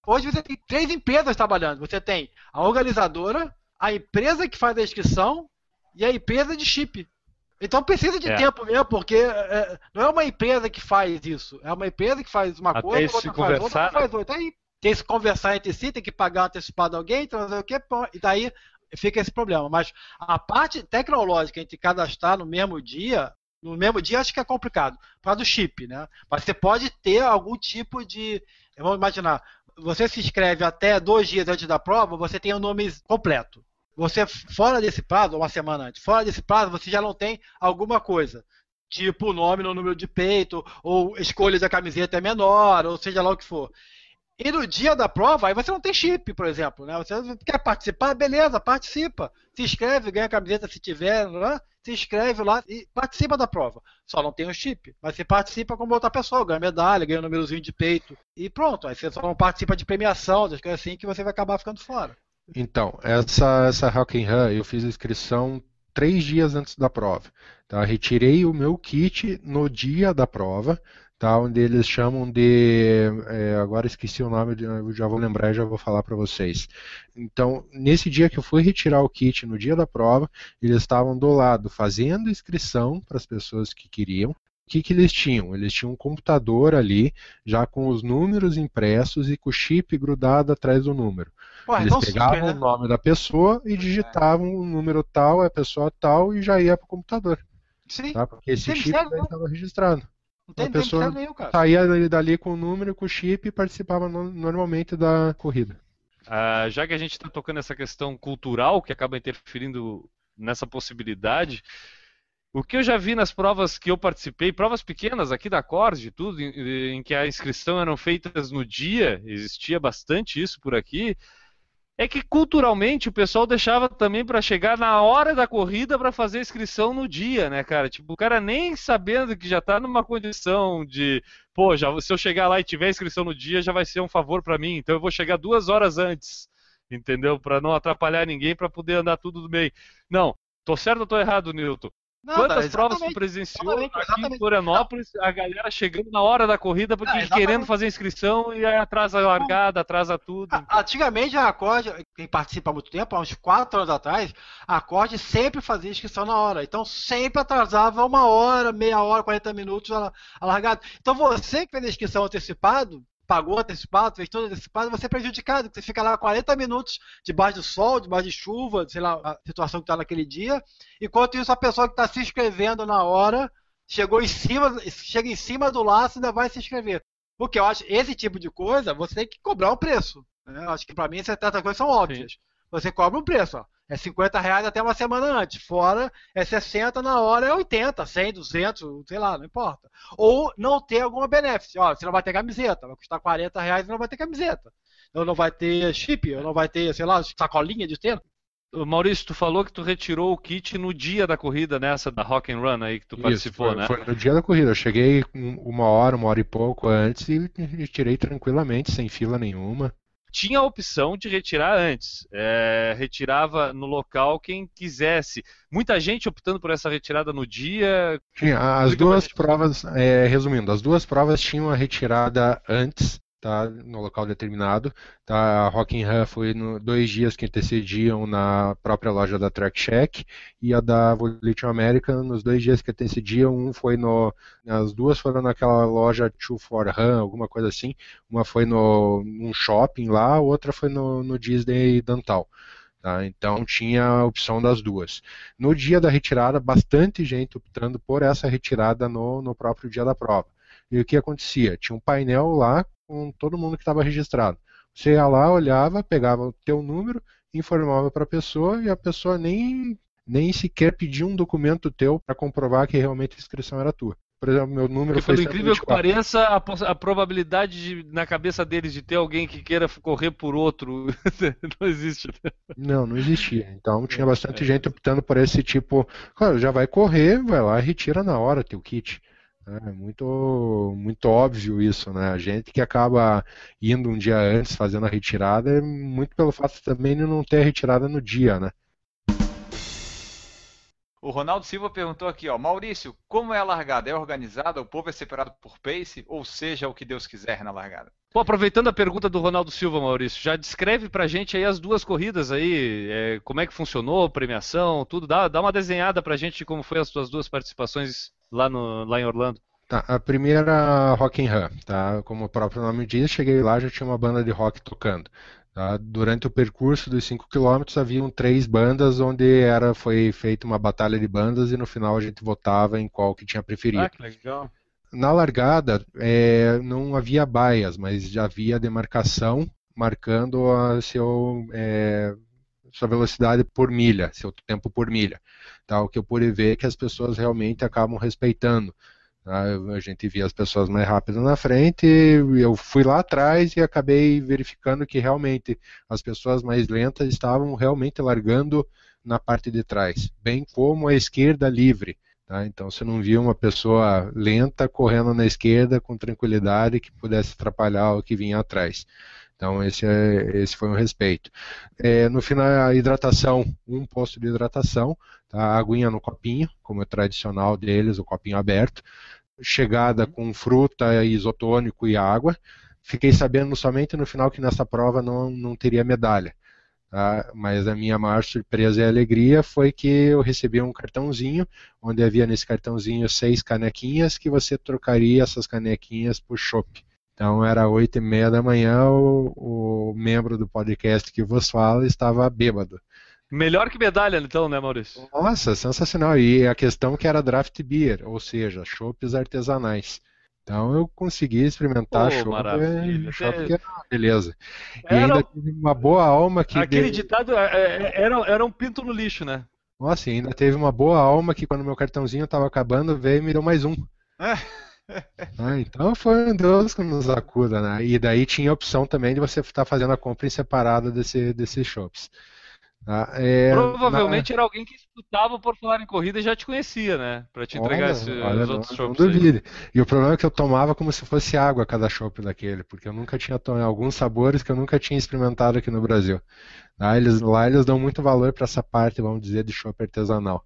Hoje você tem três empresas trabalhando. Você tem a organizadora, a empresa que faz a inscrição e a empresa de chip. Então precisa de é. tempo mesmo, porque é, não é uma empresa que faz isso, é uma empresa que faz uma Até coisa, outra faz outra, faz outra. Aí tem que se conversar entre si, tem que pagar antecipado alguém, então, o que, e daí fica esse problema. Mas a parte tecnológica entre cadastrar no mesmo dia, no mesmo dia acho que é complicado, por causa do chip, né? Mas você pode ter algum tipo de. Vamos imaginar, você se inscreve até dois dias antes da prova, você tem o nome completo você fora desse prazo, uma semana antes, fora desse prazo, você já não tem alguma coisa. Tipo o nome no número de peito, ou escolha da camiseta é menor, ou seja lá o que for. E no dia da prova, aí você não tem chip, por exemplo. Né? Você quer participar? Beleza, participa. Se inscreve, ganha a camiseta se tiver, né? se inscreve lá e participa da prova. Só não tem o chip. Mas você participa como outra pessoa, ganha medalha, ganha um númerozinho de peito. E pronto. Aí você só não participa de premiação, das coisas assim, que você vai acabar ficando fora. Então, essa, essa Run eu fiz a inscrição três dias antes da prova. Tá? Retirei o meu kit no dia da prova, tá? onde eles chamam de. É, agora esqueci o nome, eu já vou lembrar e já vou falar para vocês. Então, nesse dia que eu fui retirar o kit no dia da prova, eles estavam do lado fazendo inscrição para as pessoas que queriam, que, que eles tinham? Eles tinham um computador ali, já com os números impressos e com o chip grudado atrás do número. Ué, eles pegavam super, né? o nome da pessoa e digitavam o número tal, a pessoa tal, e já ia para o computador. Sim. Tá? Porque esse Tem chip estava registrado. Não tem, tem pessoa mistério nenhum, cara. Saía dali, dali com o número, com o chip e participava no- normalmente da corrida. Ah, já que a gente está tocando essa questão cultural que acaba interferindo nessa possibilidade, o que eu já vi nas provas que eu participei, provas pequenas aqui da Cord, tudo, em, em que a inscrição eram feitas no dia, existia bastante isso por aqui, é que culturalmente o pessoal deixava também para chegar na hora da corrida para fazer a inscrição no dia, né, cara? Tipo, o cara nem sabendo que já tá numa condição de, pô, já, se eu chegar lá e tiver inscrição no dia, já vai ser um favor para mim, então eu vou chegar duas horas antes, entendeu? Para não atrapalhar ninguém, para poder andar tudo do bem. Não, tô certo ou tô errado, Nilton? Não, Quantas tá, provas tu presenciou exatamente, aqui em. Florianópolis, a galera chegando na hora da corrida porque exatamente. querendo fazer inscrição e aí atrasa a largada, atrasa tudo. Ah, Antigamente a Acorde, quem participa há muito tempo, há uns 4 anos atrás, a Acorde sempre fazia inscrição na hora. Então sempre atrasava uma hora, meia hora, 40 minutos a, a largada. Então você que fez a inscrição antecipado, pagou antecipado, fez tudo antecipado, você é prejudicado, porque você fica lá 40 minutos debaixo do sol, debaixo de chuva, sei lá, a situação que está naquele dia. Enquanto isso, a pessoa que está se inscrevendo na hora chegou em cima, chega em cima do laço e ainda vai se inscrever. Porque eu acho esse tipo de coisa, você tem que cobrar um preço. Né? Eu acho que para mim essas coisas são óbvias. Você cobra um preço, ó. É 50 reais até uma semana antes. Fora é 60 na hora, é 80, 100, 200, sei lá, não importa. Ou não ter alguma benefício. Ó, você não vai ter camiseta, vai custar 40 reais e não vai ter camiseta. Ou não vai ter chip, ou não vai ter, sei lá, sacolinha de tênis. Ô, Maurício, tu falou que tu retirou o kit no dia da corrida nessa da Rock and Run aí que tu Isso, participou, foi, né? foi no dia da corrida. Eu cheguei um- uma hora, uma hora e pouco antes e, e tirei tranquilamente, sem fila nenhuma. Tinha a opção de retirar antes. É, retirava no local quem quisesse. Muita gente optando por essa retirada no dia. Tinha, as duas provas, é, resumindo, as duas provas tinham a retirada antes, tá, no local determinado. Tá, a Rock in Rio foi no, dois dias que antecediam na própria loja da Track Check e a da Volition America nos dois dias que antecediam. Um foi no, as duas foram naquela loja Two for Run, alguma coisa assim. Uma foi no num shopping lá, outra foi no, no Disney Dantal. Tá? Então tinha a opção das duas. No dia da retirada, bastante gente optando por essa retirada no, no próprio dia da prova. E o que acontecia? Tinha um painel lá com todo mundo que estava registrado. Você ia lá, olhava, pegava o teu número, informava para a pessoa e a pessoa nem, nem sequer pedia um documento teu para comprovar que realmente a inscrição era tua. Por exemplo, meu número Porque foi pelo incrível que 124. pareça, a, a probabilidade de, na cabeça deles de ter alguém que queira correr por outro não existe. Não, não existia. Então tinha bastante É. gente optando por esse tipo. Claro, já vai correr, vai lá e retira na hora teu kit. É muito, muito óbvio isso, né? A gente que acaba indo um dia antes fazendo a retirada é muito pelo fato também de não ter a retirada no dia, né? O Ronaldo Silva perguntou aqui, ó, Maurício, como é a largada? É organizada? O povo é separado por pace? Ou seja, o que Deus quiser na largada? Pô, aproveitando a pergunta do Ronaldo Silva, Maurício, já descreve pra gente aí as duas corridas aí, é, como é que funcionou, premiação, tudo, dá, dá uma desenhada pra gente de como foi as tuas duas participações lá, no, lá em Orlando. Tá, a primeira Rock in Rio, tá? Como o próprio nome diz, cheguei lá já tinha uma banda de rock tocando. Tá? Durante o percurso dos 5 km haviam três bandas onde era foi feita uma batalha de bandas e no final a gente votava em qual que tinha preferido. Ah, que legal. Na largada é, não havia baias, mas já havia demarcação marcando a seu, é, sua velocidade por milha, seu tempo por milha. Tá? O que eu pude ver é que as pessoas realmente acabam respeitando. Tá? A gente via as pessoas mais rápidas na frente, eu fui lá atrás e acabei verificando que realmente as pessoas mais lentas estavam realmente largando na parte de trás, bem como a esquerda livre. Tá? Então você não via uma pessoa lenta correndo na esquerda com tranquilidade que pudesse atrapalhar o que vinha atrás. Então esse, é, esse foi um respeito. É, no final a hidratação, um posto de hidratação, tá? a aguinha no copinho, como é tradicional deles, o copinho aberto, chegada com fruta, isotônico e água. Fiquei sabendo somente no final que nessa prova não, não teria medalha. Tá? Mas a minha maior surpresa e alegria foi que eu recebi um cartãozinho, onde havia nesse cartãozinho seis canequinhas, que você trocaria essas canequinhas por chopp. Então era oito e meia da manhã, o, o membro do podcast que vos fala estava bêbado. Melhor que medalha, então, né, Maurício? Nossa, sensacional. E a questão que era draft beer, ou seja, chopes artesanais. Então eu consegui experimentar Pô, chopp, e chopp que era uma beleza. E Era- ainda teve uma boa alma que Aquele ditado é, é, era, era um pinto no lixo, né? Nossa, ainda teve uma boa alma que quando meu cartãozinho estava acabando, veio e me deu mais um. Ah, então foi um Deus que nos acuda, né? E daí tinha a opção também de você estar fazendo a compra em separado desse, desses shops. Tá? É, Provavelmente era alguém que escutava por falar em corrida e já te conhecia, né? Pra te entregar Olha, esse- olha, os não, outros não aí. duvide. E o problema é que eu tomava como se fosse água cada chopp daquele, porque eu nunca tinha tomado alguns sabores que eu nunca tinha experimentado aqui no Brasil. Tá? Eles, lá eles dão muito valor para essa parte, vamos dizer, de chopp artesanal.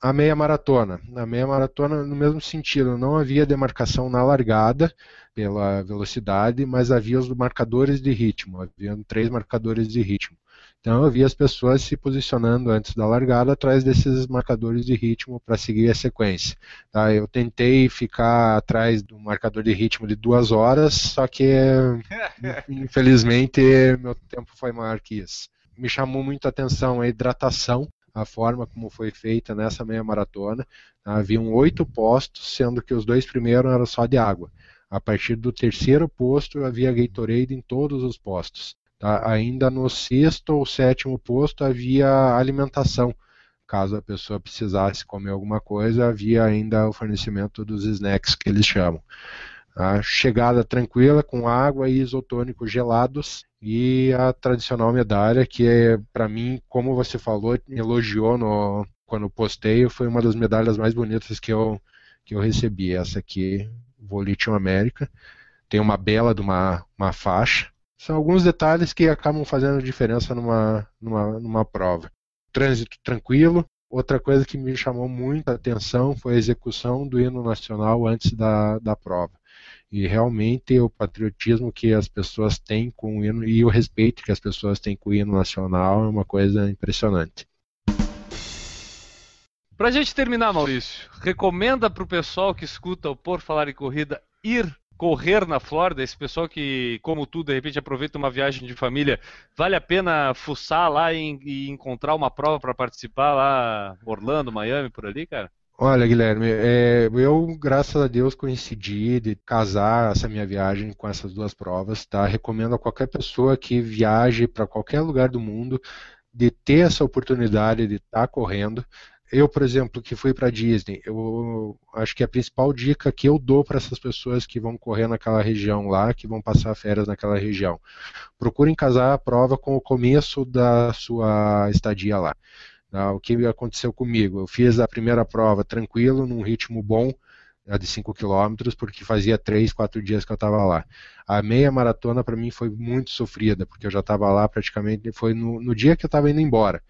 A meia maratona. A meia maratona, no mesmo sentido, não havia demarcação na largada pela velocidade, mas havia os marcadores de ritmo. Havia três marcadores de ritmo. Então eu via as pessoas se posicionando antes da largada atrás desses marcadores de ritmo para seguir a sequência. Tá? Eu tentei ficar atrás do marcador de ritmo de duas horas, só que infelizmente meu tempo foi maior que isso. Me chamou muito a atenção a hidratação, a forma como foi feita nessa meia maratona. Tá? Haviam oito postos, sendo que os dois primeiros eram só de água. A partir do terceiro posto havia Gatorade em todos os postos. Tá? Ainda no sexto ou sétimo posto havia alimentação. Caso a pessoa precisasse comer alguma coisa, havia ainda o fornecimento dos snacks que eles chamam. A chegada tranquila com água e isotônicos gelados e a tradicional medalha que é para mim, como você falou, elogiou no, quando postei, foi uma das medalhas mais bonitas que eu que eu recebi. Essa aqui, Volition América, tem uma bela de uma, uma faixa. São alguns detalhes que acabam fazendo diferença numa, numa, numa prova. Trânsito tranquilo. Outra coisa que me chamou muita atenção foi a execução do hino nacional antes da, da prova. E realmente o patriotismo que as pessoas têm com o hino e o respeito que as pessoas têm com o hino nacional é uma coisa impressionante. Pra gente terminar, Maurício, recomenda pro pessoal que escuta o Por Falar em Corrida ir correr na Flórida, esse pessoal que, como tu, de repente aproveita uma viagem de família, vale a pena fuçar lá e, e encontrar uma prova para participar lá, Orlando, Miami, por ali, cara? Olha, Guilherme, é, eu, graças a Deus, coincidi de casar essa minha viagem com essas duas provas, tá? Recomendo a qualquer pessoa que viaje para qualquer lugar do mundo de ter essa oportunidade de estar correndo. Eu, por exemplo, que fui para Disney, eu acho que a principal dica que eu dou para essas pessoas que vão correr naquela região lá, que vão passar férias naquela região, procurem casar a prova com o começo da sua estadia lá. Tá? O que aconteceu comigo? Eu fiz a primeira prova tranquilo, num ritmo bom, de 5 km, porque fazia 3, 4 dias que eu estava lá. A meia maratona para mim foi muito sofrida, porque eu já estava lá praticamente, foi no, no dia que eu estava indo embora.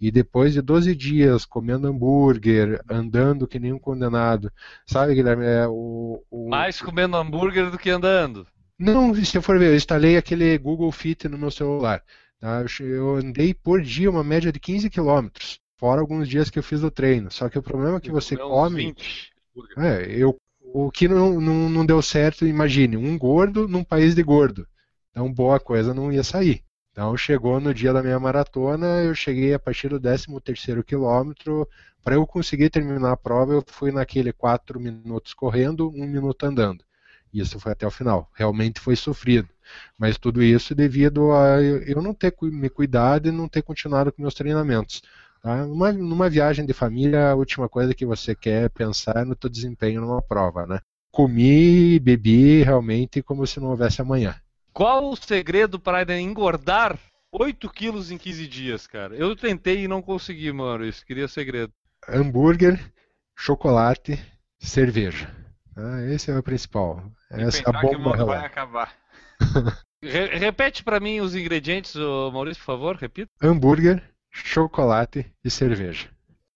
E depois de 12 dias comendo hambúrguer, andando que nem um condenado, sabe, Guilherme? É, o, o... Mais comendo hambúrguer do que andando. Não, se eu for ver, eu instalei aquele Google Fit no meu celular. Tá? Eu andei por dia uma média de 15 quilômetros, fora alguns dias que eu fiz o treino. Só que o problema é que você come. 20 hambúrguer. É, eu, o que não, não, não deu certo, imagine, um gordo num país de gordo. Então, boa coisa não ia sair. Então, chegou no dia da minha maratona, eu cheguei a partir do 13º quilômetro. Para eu conseguir terminar a prova, eu fui naquele 4 minutos correndo, 1 minuto andando. Isso foi até o final. Realmente foi sofrido. Mas tudo isso devido a eu não ter me cuidado e não ter continuado com meus treinamentos. Tá? Numa, numa viagem de família, a última coisa que você quer pensar é no teu desempenho numa prova, né? Comi bebi realmente como se não houvesse amanhã. Qual o segredo para engordar 8 quilos em 15 dias, cara? Eu tentei e não consegui, Maurício. Queria segredo. Hambúrguer, chocolate, cerveja. Ah, esse é o principal. Essa é a pensar que o bomba mundo vai acabar. Re- repete para mim os ingredientes, Maurício, por favor, repita. Hambúrguer, chocolate e cerveja.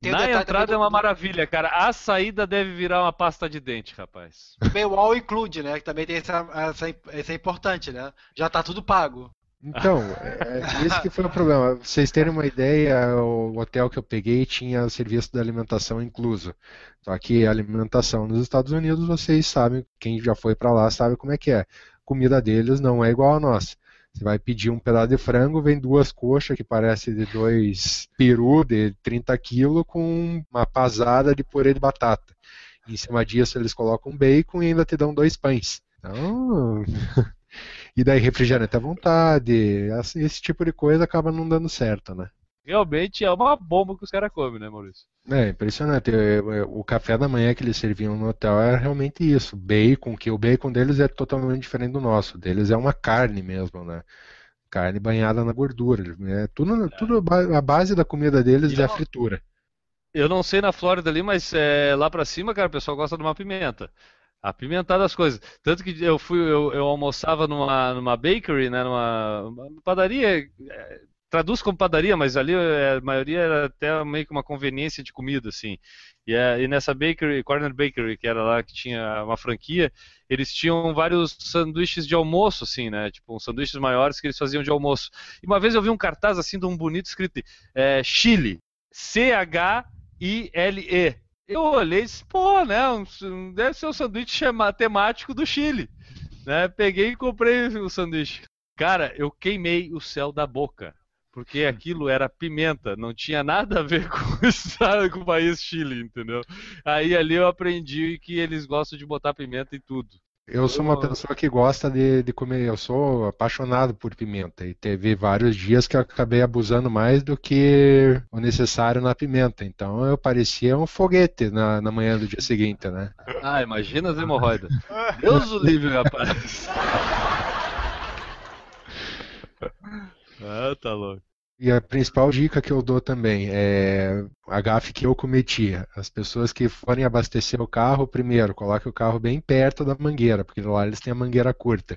Tem Na entrada também é do- uma maravilha, cara. A saída deve virar uma pasta de dente, rapaz. O all include, né? Que também tem essa, essa, esse é importante, né? Já tá tudo pago. Então, é, é esse que foi o problema. Pra vocês terem uma ideia, o hotel que eu peguei tinha o serviço da alimentação incluso. Só que a alimentação nos Estados Unidos, vocês sabem, quem já foi para lá sabe como é que é. A comida deles não é igual a nossa. Você vai pedir um pedaço de frango, vem duas coxas que parece de dois peru de 30 quilos com uma pasada de purê de batata. Em cima disso eles colocam bacon e ainda te dão dois pães. Então, e daí refrigerante à vontade, esse tipo de coisa acaba não dando certo, né? Realmente é uma bomba que os caras comem, né, Maurício? É, impressionante. O café da manhã que eles serviam no hotel era realmente isso. Bacon, que o bacon deles é totalmente diferente do nosso. Deles é uma carne mesmo, né? Carne banhada na gordura. Né? Tudo, tudo a base da comida deles é a fritura. Eu não sei na Flórida ali, mas é, lá pra cima, cara, o pessoal gosta de uma pimenta. Apimentar das coisas. Tanto que eu fui, eu, eu almoçava numa, numa bakery, né, numa, numa padaria, é, traduz como padaria, mas ali é, a maioria era até meio que uma conveniência de comida, assim. E, é, e, nessa bakery, Corner Bakery, que era lá que tinha uma franquia, eles tinham vários sanduíches de almoço, assim, né? Tipo, uns sanduíches maiores que eles faziam de almoço. E uma vez eu vi um cartaz assim de um bonito escrito é, Chile, C-H-I-L-E. Eu olhei e disse, pô, né? Deve ser um sanduíche temático do Chile. Né? Peguei e comprei o sanduíche. Cara, eu queimei o céu da boca porque aquilo era pimenta, não tinha nada a ver com o, estado, com o país Chile, entendeu? Aí ali eu aprendi que eles gostam de botar pimenta em tudo. Eu sou uma pessoa que gosta de, de comer, eu sou apaixonado por pimenta e teve vários dias que eu acabei abusando mais do que o necessário na pimenta, então eu parecia um foguete na, na manhã do dia seguinte, né? Ah, imagina as hemorroidas. Deus o livre, rapaz. Ah, tá louco. E a principal dica que eu dou também é a gafe que eu cometia. As pessoas que forem abastecer o carro, primeiro, coloque o carro bem perto da mangueira, porque lá eles têm a mangueira curta.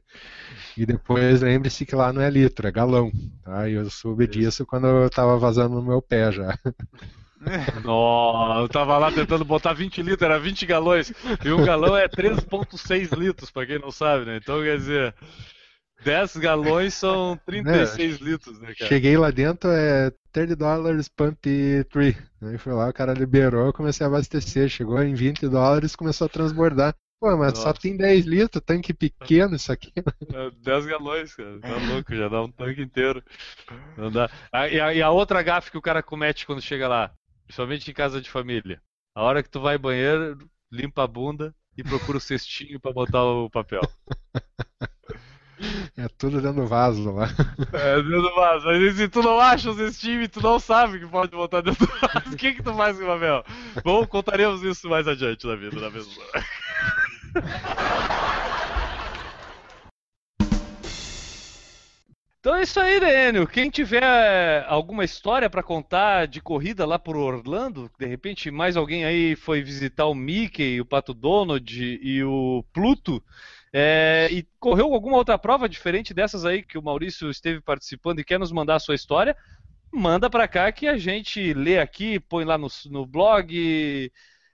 E depois lembre-se que lá não é litro, é galão. Tá? E eu soube disso quando eu estava vazando no meu pé já. Nossa, eu tava lá tentando botar 20 litros, era 20 galões. E um galão é 3,6 litros, pra quem não sabe, né? Então quer dizer. 10 galões são 36 né? litros, né, cara? Cheguei lá dentro, é 30 dólares pump 3. Aí foi lá, o cara liberou, eu comecei a abastecer. Chegou em 20 dólares, começou a transbordar. Pô, mas Nossa. só tem 10 litros, tanque pequeno isso aqui. 10 galões, cara. Tá louco, já dá um tanque inteiro. Não dá. E, a, e a outra gafe que o cara comete quando chega lá, principalmente em casa de família. A hora que tu vai banheiro, limpa a bunda e procura o cestinho para botar o papel. É tudo dentro do vaso lá. É, dentro do vaso. Mas se tu não acha os times, tu não sabe que pode botar dentro do vaso. O que que tu faz com o papel? Bom, contaremos isso mais adiante na vida, na mesma. Então é isso aí, Daniel. Quem tiver alguma história para contar de corrida lá por Orlando, de repente mais alguém aí foi visitar o Mickey, o Pato Donald e o Pluto, é, e correu alguma outra prova diferente dessas aí que o Maurício esteve participando e quer nos mandar a sua história? Manda para cá que a gente lê aqui, põe lá no, no blog.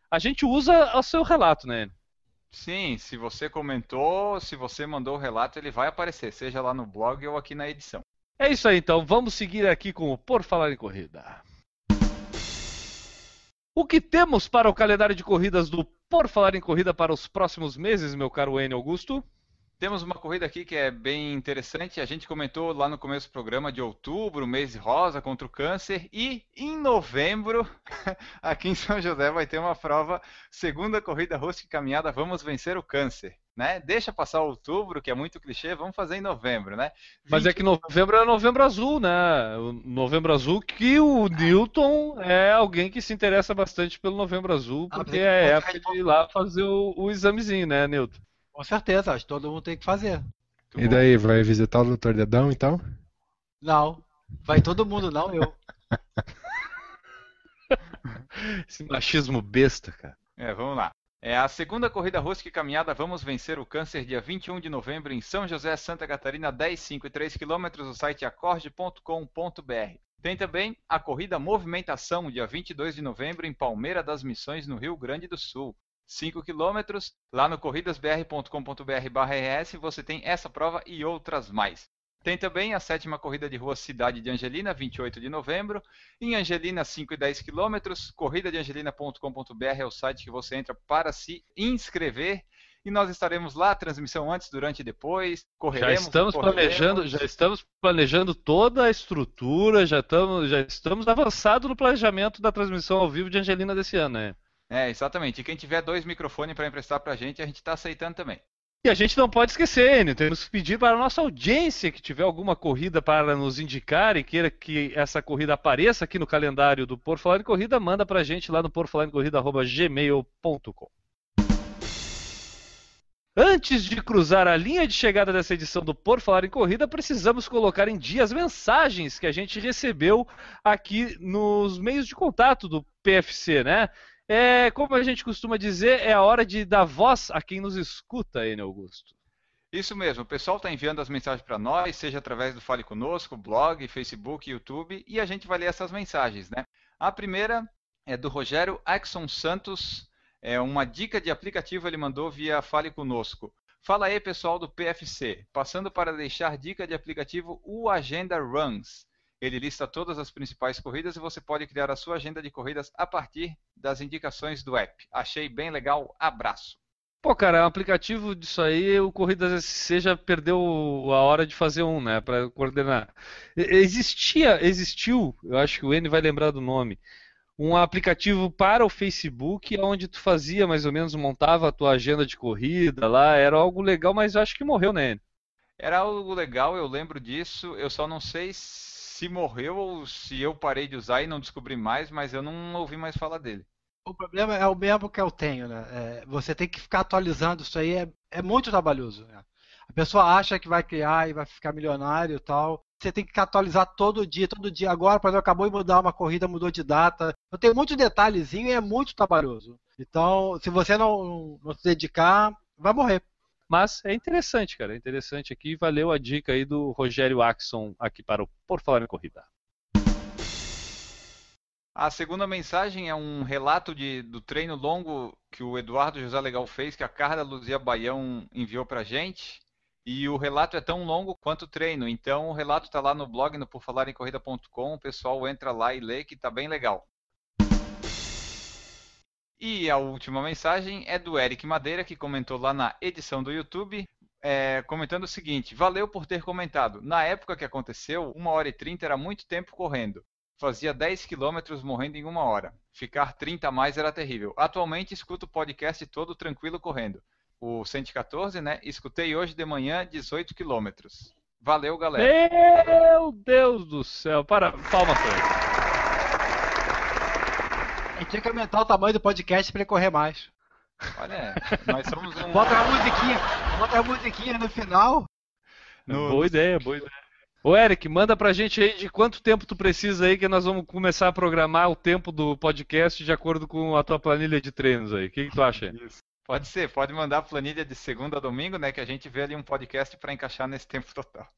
A gente usa o seu relato, né? Sim, se você comentou, se você mandou o relato, ele vai aparecer, seja lá no blog ou aqui na edição. É isso aí, então. Vamos seguir aqui com o Por Falar em Corrida. O que temos para o calendário de corridas do Por Falar em Corrida para os próximos meses, meu caro N. Augusto? Temos uma corrida aqui que é bem interessante. A gente comentou lá no começo do programa de outubro, mês rosa contra o câncer. E em novembro, aqui em São José, vai ter uma prova, segunda corrida rosca e caminhada, vamos vencer o câncer né? Deixa passar outubro, que é muito clichê, vamos fazer em novembro, né? 20... Mas é que novembro é novembro azul, né? O novembro azul que o Newton é alguém que se interessa bastante pelo novembro azul, ah, porque é época de ir lá fazer o, o examezinho, né, Newton? Com certeza, acho que todo mundo tem que fazer. e daí, vai visitar o Dr. Dedão, então? Não, vai todo mundo, não eu. Esse machismo besta, cara. É, vamos lá. É a segunda corrida rosca e caminhada Vamos Vencer o Câncer, dia 21 de novembro, em São José, Santa Catarina, 10, 5 e 3 quilômetros, o site acorde.com.br. Tem também a corrida Movimentação, dia 22 de novembro, em Palmeira das Missões, no Rio Grande do Sul. 5 quilômetros, lá no corridasbr.com.br/rs você tem essa prova e outras mais. Tem também a sétima corrida de rua Cidade de Angelina, 28 de novembro. Em Angelina, 5 e 10 quilômetros. Corridadeangelina.com.br é o site que você entra para se inscrever. e nós estaremos lá, transmissão antes, durante e depois. Correremos, já estamos correremos. planejando, já estamos planejando toda a estrutura, já estamos, já estamos avançados no planejamento da transmissão ao vivo de Angelina desse ano, né? É, exatamente. E quem tiver dois microfones para emprestar pra gente, a gente está aceitando também. E a gente não pode esquecer, Enio, temos que pedir para a nossa audiência que tiver alguma corrida para nos indicar e queira que essa corrida apareça aqui no calendário do Por Falar em Corrida, manda para a gente lá no porfalarincorrida.gmail.com. Antes de cruzar a linha de chegada dessa edição do Por Falar em Corrida, precisamos colocar em dia as mensagens que a gente recebeu aqui nos meios de contato do PFC, né? É, como a gente costuma dizer, é a hora de dar voz a quem nos escuta, Enio Augusto. Isso mesmo, o pessoal está enviando as mensagens para nós, seja através do Fale Conosco, blog, Facebook, YouTube, e a gente vai ler essas mensagens, né? A primeira é do Rogério Axon Santos, é uma dica de aplicativo ele mandou via Fale Conosco. Fala aí, pessoal do PFC. Passando para deixar dica de aplicativo, o Agenda Runs. Ele lista todas as principais corridas e você pode criar a sua agenda de corridas a partir das indicações do app. Achei bem legal. Abraço. Pô, cara, um aplicativo disso aí, o Corridas SC já perdeu a hora de fazer um, né, para coordenar. Existia, existiu, eu acho que o N vai lembrar do nome, um aplicativo para o Facebook, onde tu fazia mais ou menos, montava a tua agenda de corrida lá, era algo legal, mas eu acho que morreu, né? Era algo legal, eu lembro disso, eu só não sei se morreu ou se eu parei de usar e não descobri mais, mas eu não ouvi mais falar dele. O problema é o mesmo que eu tenho, né? É, você tem que ficar atualizando isso aí, é, é muito trabalhoso. Né? A pessoa acha que vai criar e vai ficar milionário e tal. Você tem que atualizar todo dia, todo dia. Agora, por exemplo, acabou de mudar uma corrida, mudou de data. Eu tenho muito detalhezinho e é muito trabalhoso. Então, se você não, não se dedicar, vai morrer. Mas é interessante, cara. É interessante aqui. Valeu a dica aí do Rogério Axon aqui para o Por Falar em Corrida. A segunda mensagem é um relato de, do treino longo que o Eduardo José Legal fez, que a Carla Luzia Baião enviou pra gente. E o relato é tão longo quanto o treino. Então o relato está lá no blog, no porfalarencorrida.com. O pessoal entra lá e lê que está bem legal. E a última mensagem é do Eric Madeira, que comentou lá na edição do YouTube, é, comentando o seguinte: Valeu por ter comentado. Na época que aconteceu, 1 hora e 30 era muito tempo correndo. Fazia 10 quilômetros morrendo em uma hora. Ficar 30 a mais era terrível. Atualmente escuto o podcast todo tranquilo correndo. O 114, né? Escutei hoje de manhã 18 quilômetros. Valeu, galera. Meu Deus do céu. Para, palmas pra ele. A tinha que aumentar o tamanho do podcast para ele correr mais. Olha, nós somos um. Bota uma musiquinha, bota uma musiquinha no final. No- boa ideia, boa ideia. Ô Eric, manda pra gente aí de quanto tempo tu precisa aí que nós vamos começar a programar o tempo do podcast de acordo com a tua planilha de treinos aí. O que, que tu acha? Pode ser, pode mandar a planilha de segunda a domingo, né? Que a gente vê ali um podcast para encaixar nesse tempo total.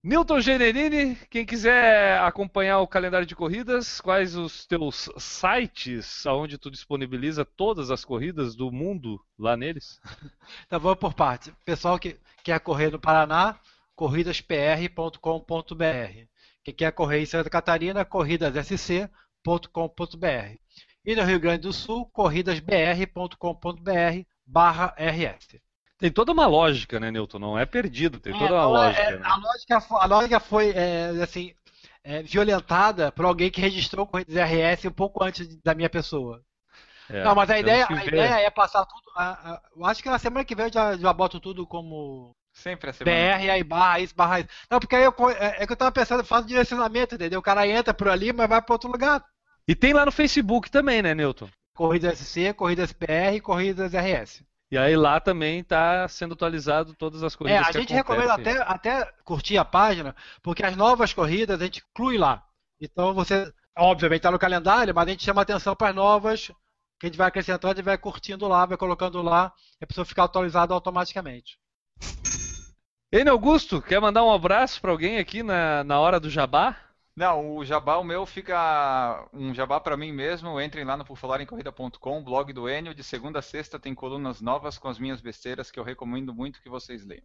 Newton Generini, quem quiser acompanhar o calendário de corridas, quais os teus sites onde tu disponibiliza todas as corridas do mundo lá neles? Então vamos por parte. Pessoal que quer correr no Paraná, corridaspr.com.br. Quem quer correr em Santa Catarina, corridassc.com.br. E no Rio Grande do Sul, corridasbr.com.br barra RS. Tem toda uma lógica, né, Newton? Não é perdido, tem É, toda uma não, é- lógica. é, né? a, lógica a lógica foi é, assim, é, violentada por alguém que registrou corridas RS um pouco antes da minha pessoa. É, não, mas a ideia, a ideia é passar tudo. a- a- eu acho que na semana que vem eu já, já boto tudo como Sempre a semana. BR, aí barra isso, barra isso. Não, porque aí eu, é, é que eu tava pensando, eu faço direcionamento, entendeu? O cara entra por ali, mas vai para outro lugar. E tem lá no Facebook também, né, Newton? Corridas SC, corridas PR e corridas RS. E aí lá também está sendo atualizado todas as É, corridas a que gente recomenda até, até curtir a página, porque as novas corridas a gente inclui lá. Então você, obviamente, está no calendário, mas a gente chama atenção para as novas, que a gente vai acrescentando e vai curtindo lá, vai colocando lá, e a pessoa fica atualizada automaticamente. Enio Augusto, quer mandar um abraço para alguém aqui na, na hora do jabá? Não, o jabá o meu fica um jabá para mim mesmo. Entrem lá no porfalarencorrida.com, blog do Enio. De segunda a sexta tem colunas novas com as minhas besteiras que eu recomendo muito que vocês leiam.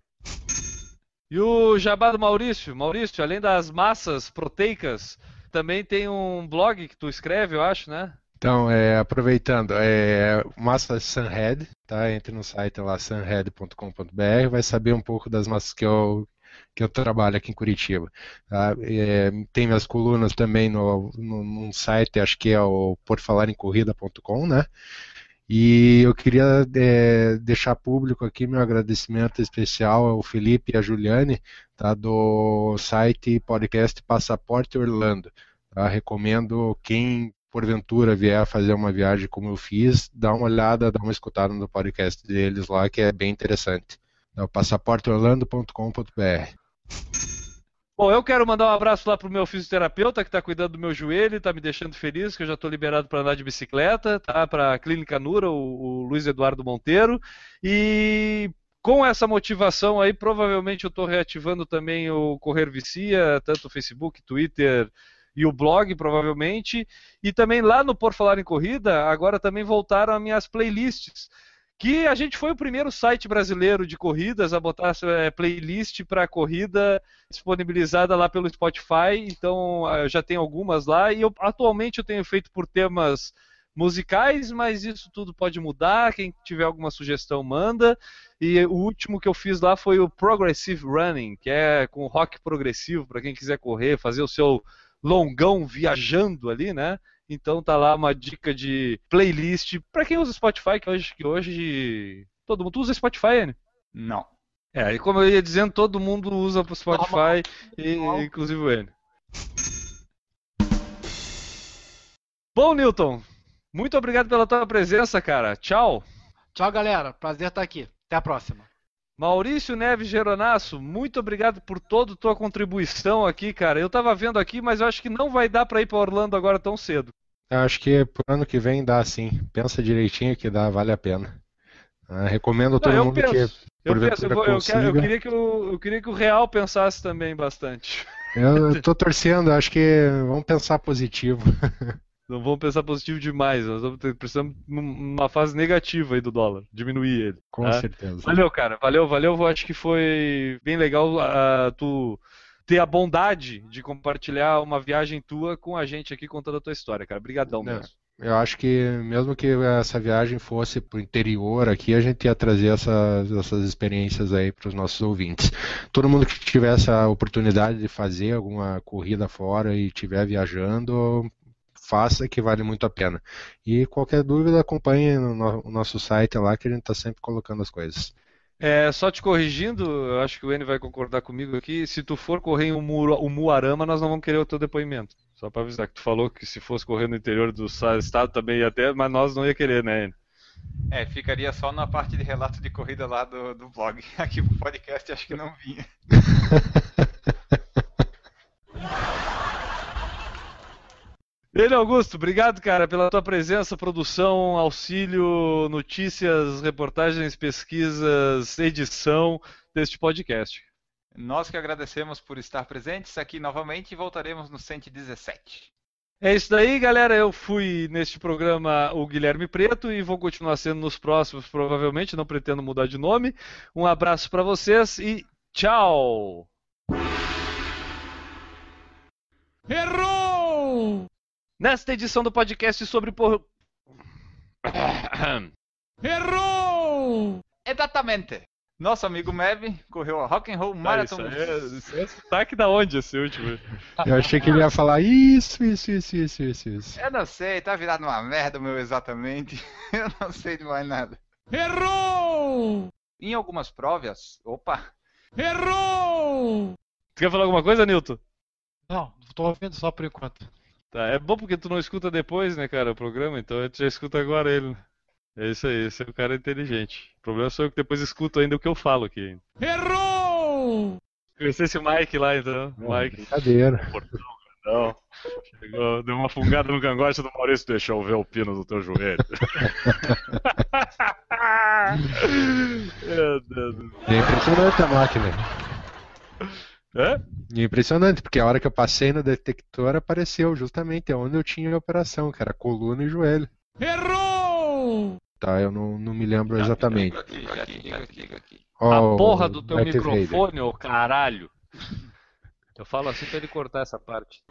E o jabá do Maurício? Maurício, além das massas proteicas, também tem um blog que tu escreve, eu acho, né? Então, é, aproveitando, é, massa Sunhead, tá? Entre no site lá sunhead.com.br, vai saber um pouco das massas que eu, que eu trabalho aqui em Curitiba. Tá? É, tem minhas colunas também no, no, num site, acho que é o porfalarencorrida.com, né? E eu queria é, deixar público aqui meu agradecimento especial ao Felipe e à Juliane, tá, do site podcast Passaporte Orlando. Tá? Recomendo quem porventura vier fazer uma viagem como eu fiz, dá uma olhada, dá uma escutada no podcast deles lá, que é bem interessante. É o passaporteorlando.com.br. Bom, eu quero mandar um abraço lá pro meu fisioterapeuta que está cuidando do meu joelho, está me deixando feliz, que eu já estou liberado para andar de bicicleta, tá? Para a Clínica Nura, o, o Luiz Eduardo Monteiro. E com essa motivação aí, provavelmente eu estou reativando também o Correr Vicia, tanto o Facebook, Twitter, e o blog, provavelmente. E também lá no Por Falar em Corrida, agora também voltaram as minhas playlists. Que a gente foi o primeiro site brasileiro de corridas a botar é, playlist para corrida disponibilizada lá pelo Spotify. Então eu já tem algumas lá. E eu, atualmente eu tenho feito por temas musicais, mas isso tudo pode mudar. Quem tiver alguma sugestão, manda. E o último que eu fiz lá foi o Progressive Running, que é com rock progressivo, para quem quiser correr, fazer o seu longão viajando ali, né? Então tá lá uma dica de playlist para quem usa Spotify, que hoje, que hoje todo mundo usa Spotify, né? Não. É, e como eu ia dizendo, todo mundo usa o Spotify, e, inclusive o N. Bom, Newton, muito obrigado pela tua presença, cara. Tchau. Tchau, galera. Prazer estar aqui. Até a próxima. Maurício Neves Geronasso, muito obrigado por toda a tua contribuição aqui, cara. Eu tava vendo aqui, mas eu acho que não vai dar para ir para Orlando agora tão cedo. Eu acho que pro ano que vem dá sim. Pensa direitinho que dá, vale a pena. Ah, recomendo a todo não, mundo penso, que eu, penso, eu, vou, eu, quero, eu, queria que o, eu queria que o Real pensasse também bastante. Eu tô torcendo, acho que vamos pensar positivo. Não vamos pensar positivo demais. Nós precisamos numa fase negativa aí do dólar, diminuir ele. Com tá? certeza. Valeu, cara. Valeu, valeu. Eu acho que foi bem legal uh, tu ter a bondade de compartilhar uma viagem tua com a gente aqui contando a tua história, cara. Obrigadão é, mesmo. Eu acho que mesmo que essa viagem fosse para o interior aqui, a gente ia trazer essas, essas experiências aí para os nossos ouvintes. Todo mundo que tivesse a oportunidade de fazer alguma corrida fora e estiver viajando, faça que vale muito a pena. E qualquer dúvida, acompanhe no, o nosso site lá que a gente está sempre colocando as coisas. É, só te corrigindo, eu acho que o N vai concordar comigo aqui. Se tu for correr em um Muarama, nós não vamos querer o teu depoimento. Só para avisar que tu falou que se fosse correr no interior do estado também ia ter, mas nós não ia querer, né, N? É, ficaria só na parte de relato de corrida lá do, do blog. Aqui pro podcast acho que não vinha. Ele Augusto, obrigado, cara, pela tua presença, produção, auxílio, notícias, reportagens, pesquisas, edição deste podcast. Nós que agradecemos por estar presentes aqui novamente e voltaremos no 117. É isso daí, galera. Eu fui neste programa o Guilherme Preto e vou continuar sendo nos próximos, provavelmente. Não pretendo mudar de nome. Um abraço para vocês e tchau! Errou! Nesta edição do podcast sobre por... Errou! Exatamente. Nosso amigo Mev correu a Rock and Roll Marathon. Ah, isso, é, isso é sotaque da onde esse último? Eu achei que ele ia falar isso, isso, isso, isso, isso, isso. Eu não sei, tá virado uma merda meu exatamente. Eu não sei de mais nada. Errou! Em algumas provas, opa. Errou! Tu quer falar alguma coisa, Nilton? Não, tô ouvindo só por enquanto. Tá, é bom porque tu não escuta depois, né, cara, o programa, então a gente já escuta agora ele. É isso aí, esse é o cara inteligente. O problema sou eu que depois escuto ainda o que eu falo aqui. Errou! Conheci esse Mike lá, então. Não, Mike. Brincadeira. Não. Chegou, deu uma fungada no cangote do Maurício, deixou ver o pino do teu joelho. Meu Deus do céu. É impressionante a máquina. É? Impressionante, porque a hora que eu passei no detector apareceu justamente onde eu tinha a operação, que era coluna e joelho. Errou! Tá, eu não, não me lembro exatamente. Aqui, aqui. Oh, a porra do teu microfone, ô caralho! Eu falo assim pra ele cortar essa parte.